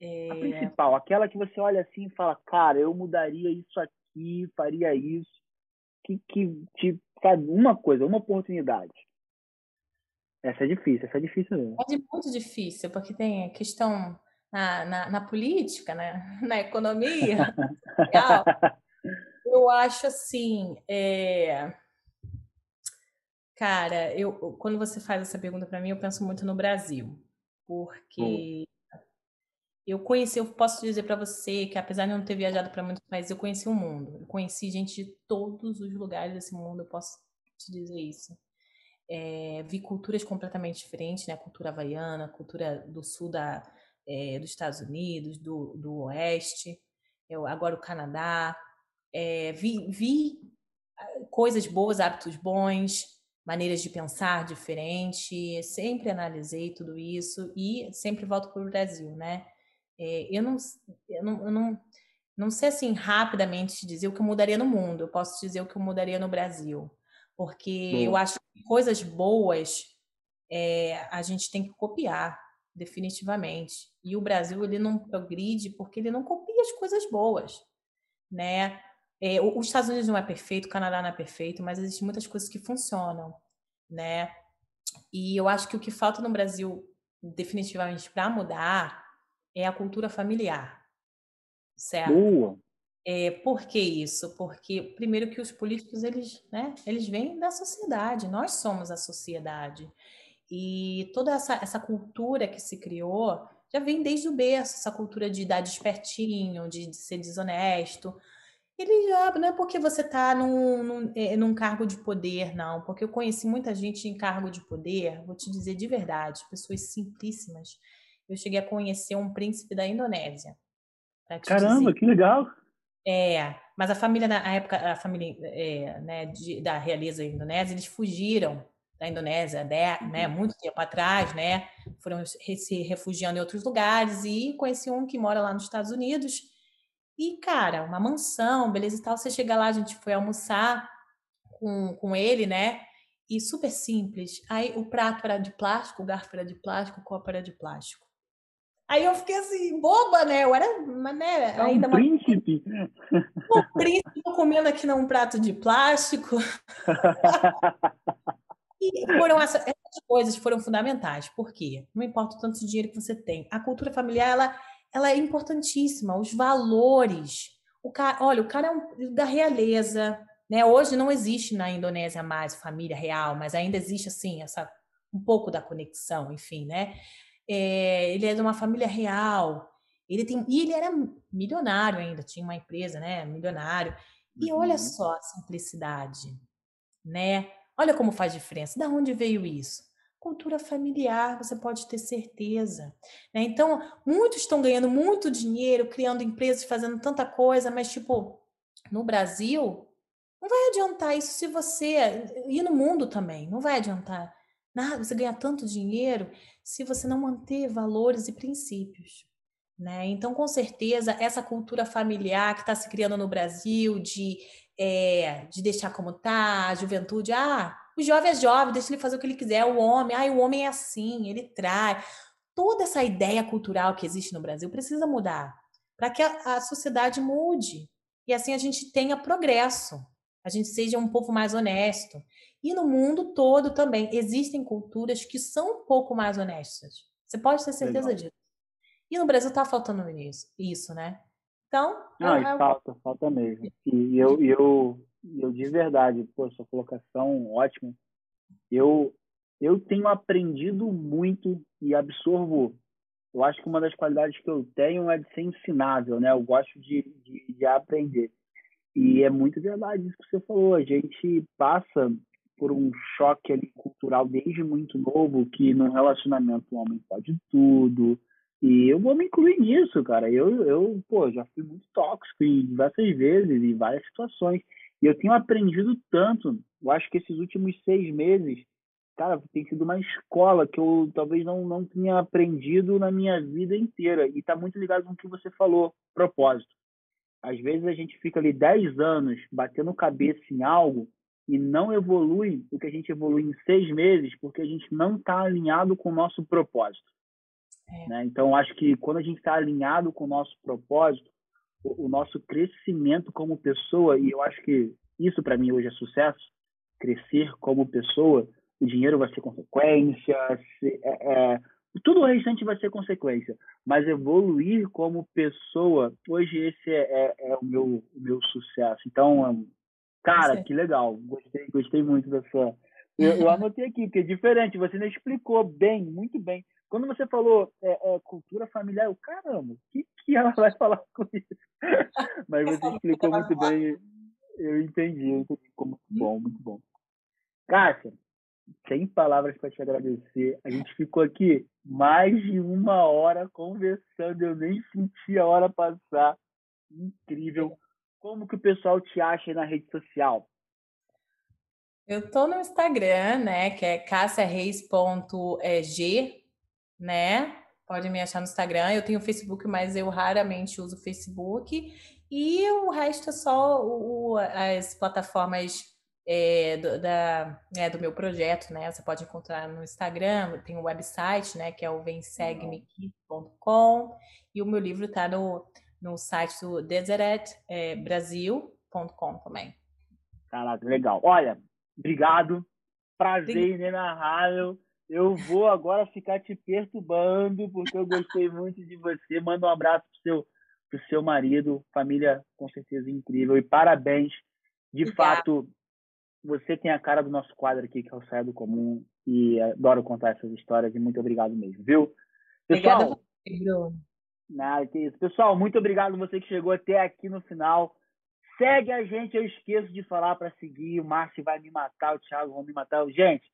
É, principal, aquela que você olha assim e fala, cara, eu mudaria isso aqui, faria isso. Que, que te sabe, uma coisa, uma oportunidade. Essa é difícil, essa é difícil mesmo. É muito difícil, porque tem a questão na, na, na política, né? (laughs) na economia. (laughs) Eu acho assim, é, cara, eu quando você faz essa pergunta para mim, eu penso muito no Brasil, porque eu conheci, eu posso dizer para você que apesar de eu não ter viajado para muitos países, eu conheci o mundo. Eu conheci gente de todos os lugares desse mundo, eu posso te dizer isso. É, vi culturas completamente diferentes, né? Cultura havaiana, cultura do sul da, é, dos Estados Unidos, do, do oeste, eu, agora o Canadá. É, vi, vi ah, coisas boas, hábitos bons, maneiras de pensar diferente. Sempre analisei tudo isso e sempre volto para o Brasil, né? É, eu não, eu não, eu não, não sei assim rapidamente te dizer o que eu mudaria no mundo. Eu posso dizer o que eu mudaria no Brasil, porque eu acho que coisas boas é, a gente tem que copiar definitivamente. E o Brasil ele não progride porque ele não copia as coisas boas, né? É, os Estados Unidos não é perfeito, o Canadá não é perfeito, mas existem muitas coisas que funcionam, né? E eu acho que o que falta no Brasil definitivamente para mudar é a cultura familiar, certo? Boa. É, por que isso? Porque primeiro que os políticos eles, né, eles vêm da sociedade, nós somos a sociedade. E toda essa, essa cultura que se criou já vem desde o berço, essa cultura de dar despertinho, de, de ser desonesto. Ele já, não é porque você está num, num, eh, num cargo de poder, não. Porque eu conheci muita gente em cargo de poder, vou te dizer de verdade, pessoas simplíssimas. Eu cheguei a conhecer um príncipe da Indonésia. Caramba, dizer. que legal. É, mas a família na época, a família é, né, de- da realeza indonésia, eles fugiram da Indonésia, né, né, muito tempo atrás, né, foram se refugiando em outros lugares e conheci um que mora lá nos Estados Unidos E, cara, uma mansão, beleza e tal. Você chega lá, a gente foi almoçar com, com ele, né? E super simples. Aí o prato era de plástico, o garfo era de plástico, o copo era de plástico. Aí eu fiquei assim, boba, né? Eu era, né, é um ainda príncipe. Uma... (laughs) Um príncipe comendo aqui num prato de plástico. (laughs) e foram essas, essas coisas foram fundamentais. Por quê? Não importa o tanto de dinheiro que você tem. A cultura familiar, ela, ela é importantíssima. Os valores. O cara, olha, o cara é um, da realeza, né? Hoje não existe na Indonésia mais família real, mas ainda existe assim essa um pouco da conexão, enfim, né? É, ele é de uma família real. Ele tem e ele era milionário ainda, tinha uma empresa, né? Milionário. E olha uhum. só a simplicidade, né? Olha como faz diferença. Da onde veio isso? Cultura familiar, você pode ter certeza. Né? Então, muitos estão ganhando muito dinheiro, criando empresas, fazendo tanta coisa, mas, tipo, no Brasil, não vai adiantar isso se você. E no mundo também, não vai adiantar nada você ganhar tanto dinheiro se você não manter valores e princípios. Né? Então, com certeza, essa cultura familiar que está se criando no Brasil de, é, de deixar como tá, a juventude, ah, o jovem é jovem, deixa ele fazer o que ele quiser, o homem, ah, o homem é assim, ele trai. Toda essa ideia cultural que existe no Brasil precisa mudar para que a, a sociedade mude e assim a gente tenha progresso a gente seja um povo mais honesto. E no mundo todo também existem culturas que são um pouco mais honestas. Você pode ter certeza Legal. disso. E no Brasil está faltando isso, isso, né? Então. Não, eu, falta, falta mesmo. E eu, eu, eu de verdade, pô, sua colocação ótima. Eu, eu tenho aprendido muito e absorvo. Eu acho que uma das qualidades que eu tenho é de ser ensinável, né? Eu gosto de, de, de aprender. E é muito verdade isso que você falou. A gente passa por um choque ali cultural desde muito novo, que no relacionamento o homem pode tudo. E eu vou me incluir nisso, cara. Eu, eu pô, já fui muito tóxico em diversas vezes, em várias situações. E eu tenho aprendido tanto. Eu acho que esses últimos seis meses, cara, tem sido uma escola que eu talvez não, não tenha aprendido na minha vida inteira. E está muito ligado com o que você falou, propósito. Às vezes a gente fica ali 10 anos batendo cabeça em algo e não evolui o que a gente evolui em seis meses porque a gente não está alinhado com o nosso propósito. É. Né? Então, acho que quando a gente está alinhado com o nosso propósito, o, o, nosso crescimento como pessoa, e eu acho que isso para mim hoje é sucesso, crescer como pessoa, o dinheiro vai ser consequência, se, é, é, tudo o restante vai ser consequência, mas evoluir como pessoa, hoje esse é, é, é o, meu, o meu sucesso. Então, cara, que legal, gostei, gostei muito dessa. Eu, eu anotei aqui, porque é diferente, você não explicou bem, muito bem. Quando você falou é, é, cultura familiar, eu, caramba, o que, que ela vai falar com isso? (laughs) mas você explicou muito bem, eu entendi, eu entendi. Muito bom, muito bom. Cássia, sem palavras para te agradecer. A gente ficou aqui mais de uma hora conversando, eu nem senti a hora passar. Incrível. Como que o pessoal te acha na rede social? Eu tô no Instagram, né, que é cassiareis.g, né? Pode me achar no Instagram. Eu tenho Facebook, mas eu raramente uso o Facebook. E o resto é só o, as plataformas é, do, da, é, do meu projeto, né? Você pode encontrar no Instagram, tem um website, né? Que é o vemsegme.com e o meu livro está no, no site do deseretbrasil.com também. Caraca, legal. Olha, obrigado. Prazer inenarrável. Eu vou agora ficar te perturbando, porque eu gostei muito de você. Manda um abraço pro seu, pro seu marido, família com certeza incrível. E parabéns. De fato, você tem a cara do nosso quadro aqui, que é o Saia do Comum, e adoro contar essas histórias, e muito obrigado mesmo, viu? Pessoal, Obrigada. Nada, que isso. Pessoal, muito obrigado você que chegou até aqui no final. Segue a gente, eu esqueço de falar para seguir. O Márcio vai me matar, o Thiago vai me matar. Gente,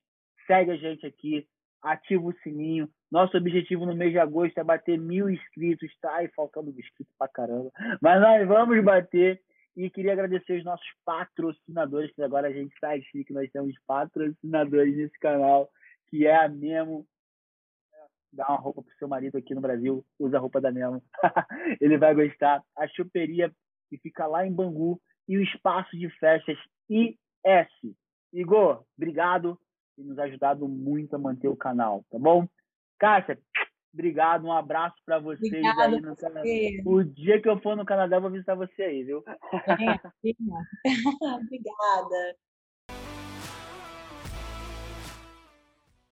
segue a gente aqui, ativa o sininho. Nosso objetivo no mês de agosto é bater mil inscritos, tá? aí faltando inscrito pra caramba. Mas nós vamos bater. E queria agradecer os nossos patrocinadores, que agora a gente está chique, nós temos patrocinadores nesse canal, que é a Memo, dá uma roupa pro seu marido aqui no Brasil, usa a roupa da Nemo. (laughs) Ele vai gostar. A choperia que fica lá em Bangu e o espaço de festas IS. Igor, obrigado por nos ajudado muito a manter o canal, tá bom? Cássia, obrigado, um abraço para vocês Obrigada aí no Canadá. O dia que eu for no Canadá, eu vou visitar você aí, viu? É, (laughs) Obrigada.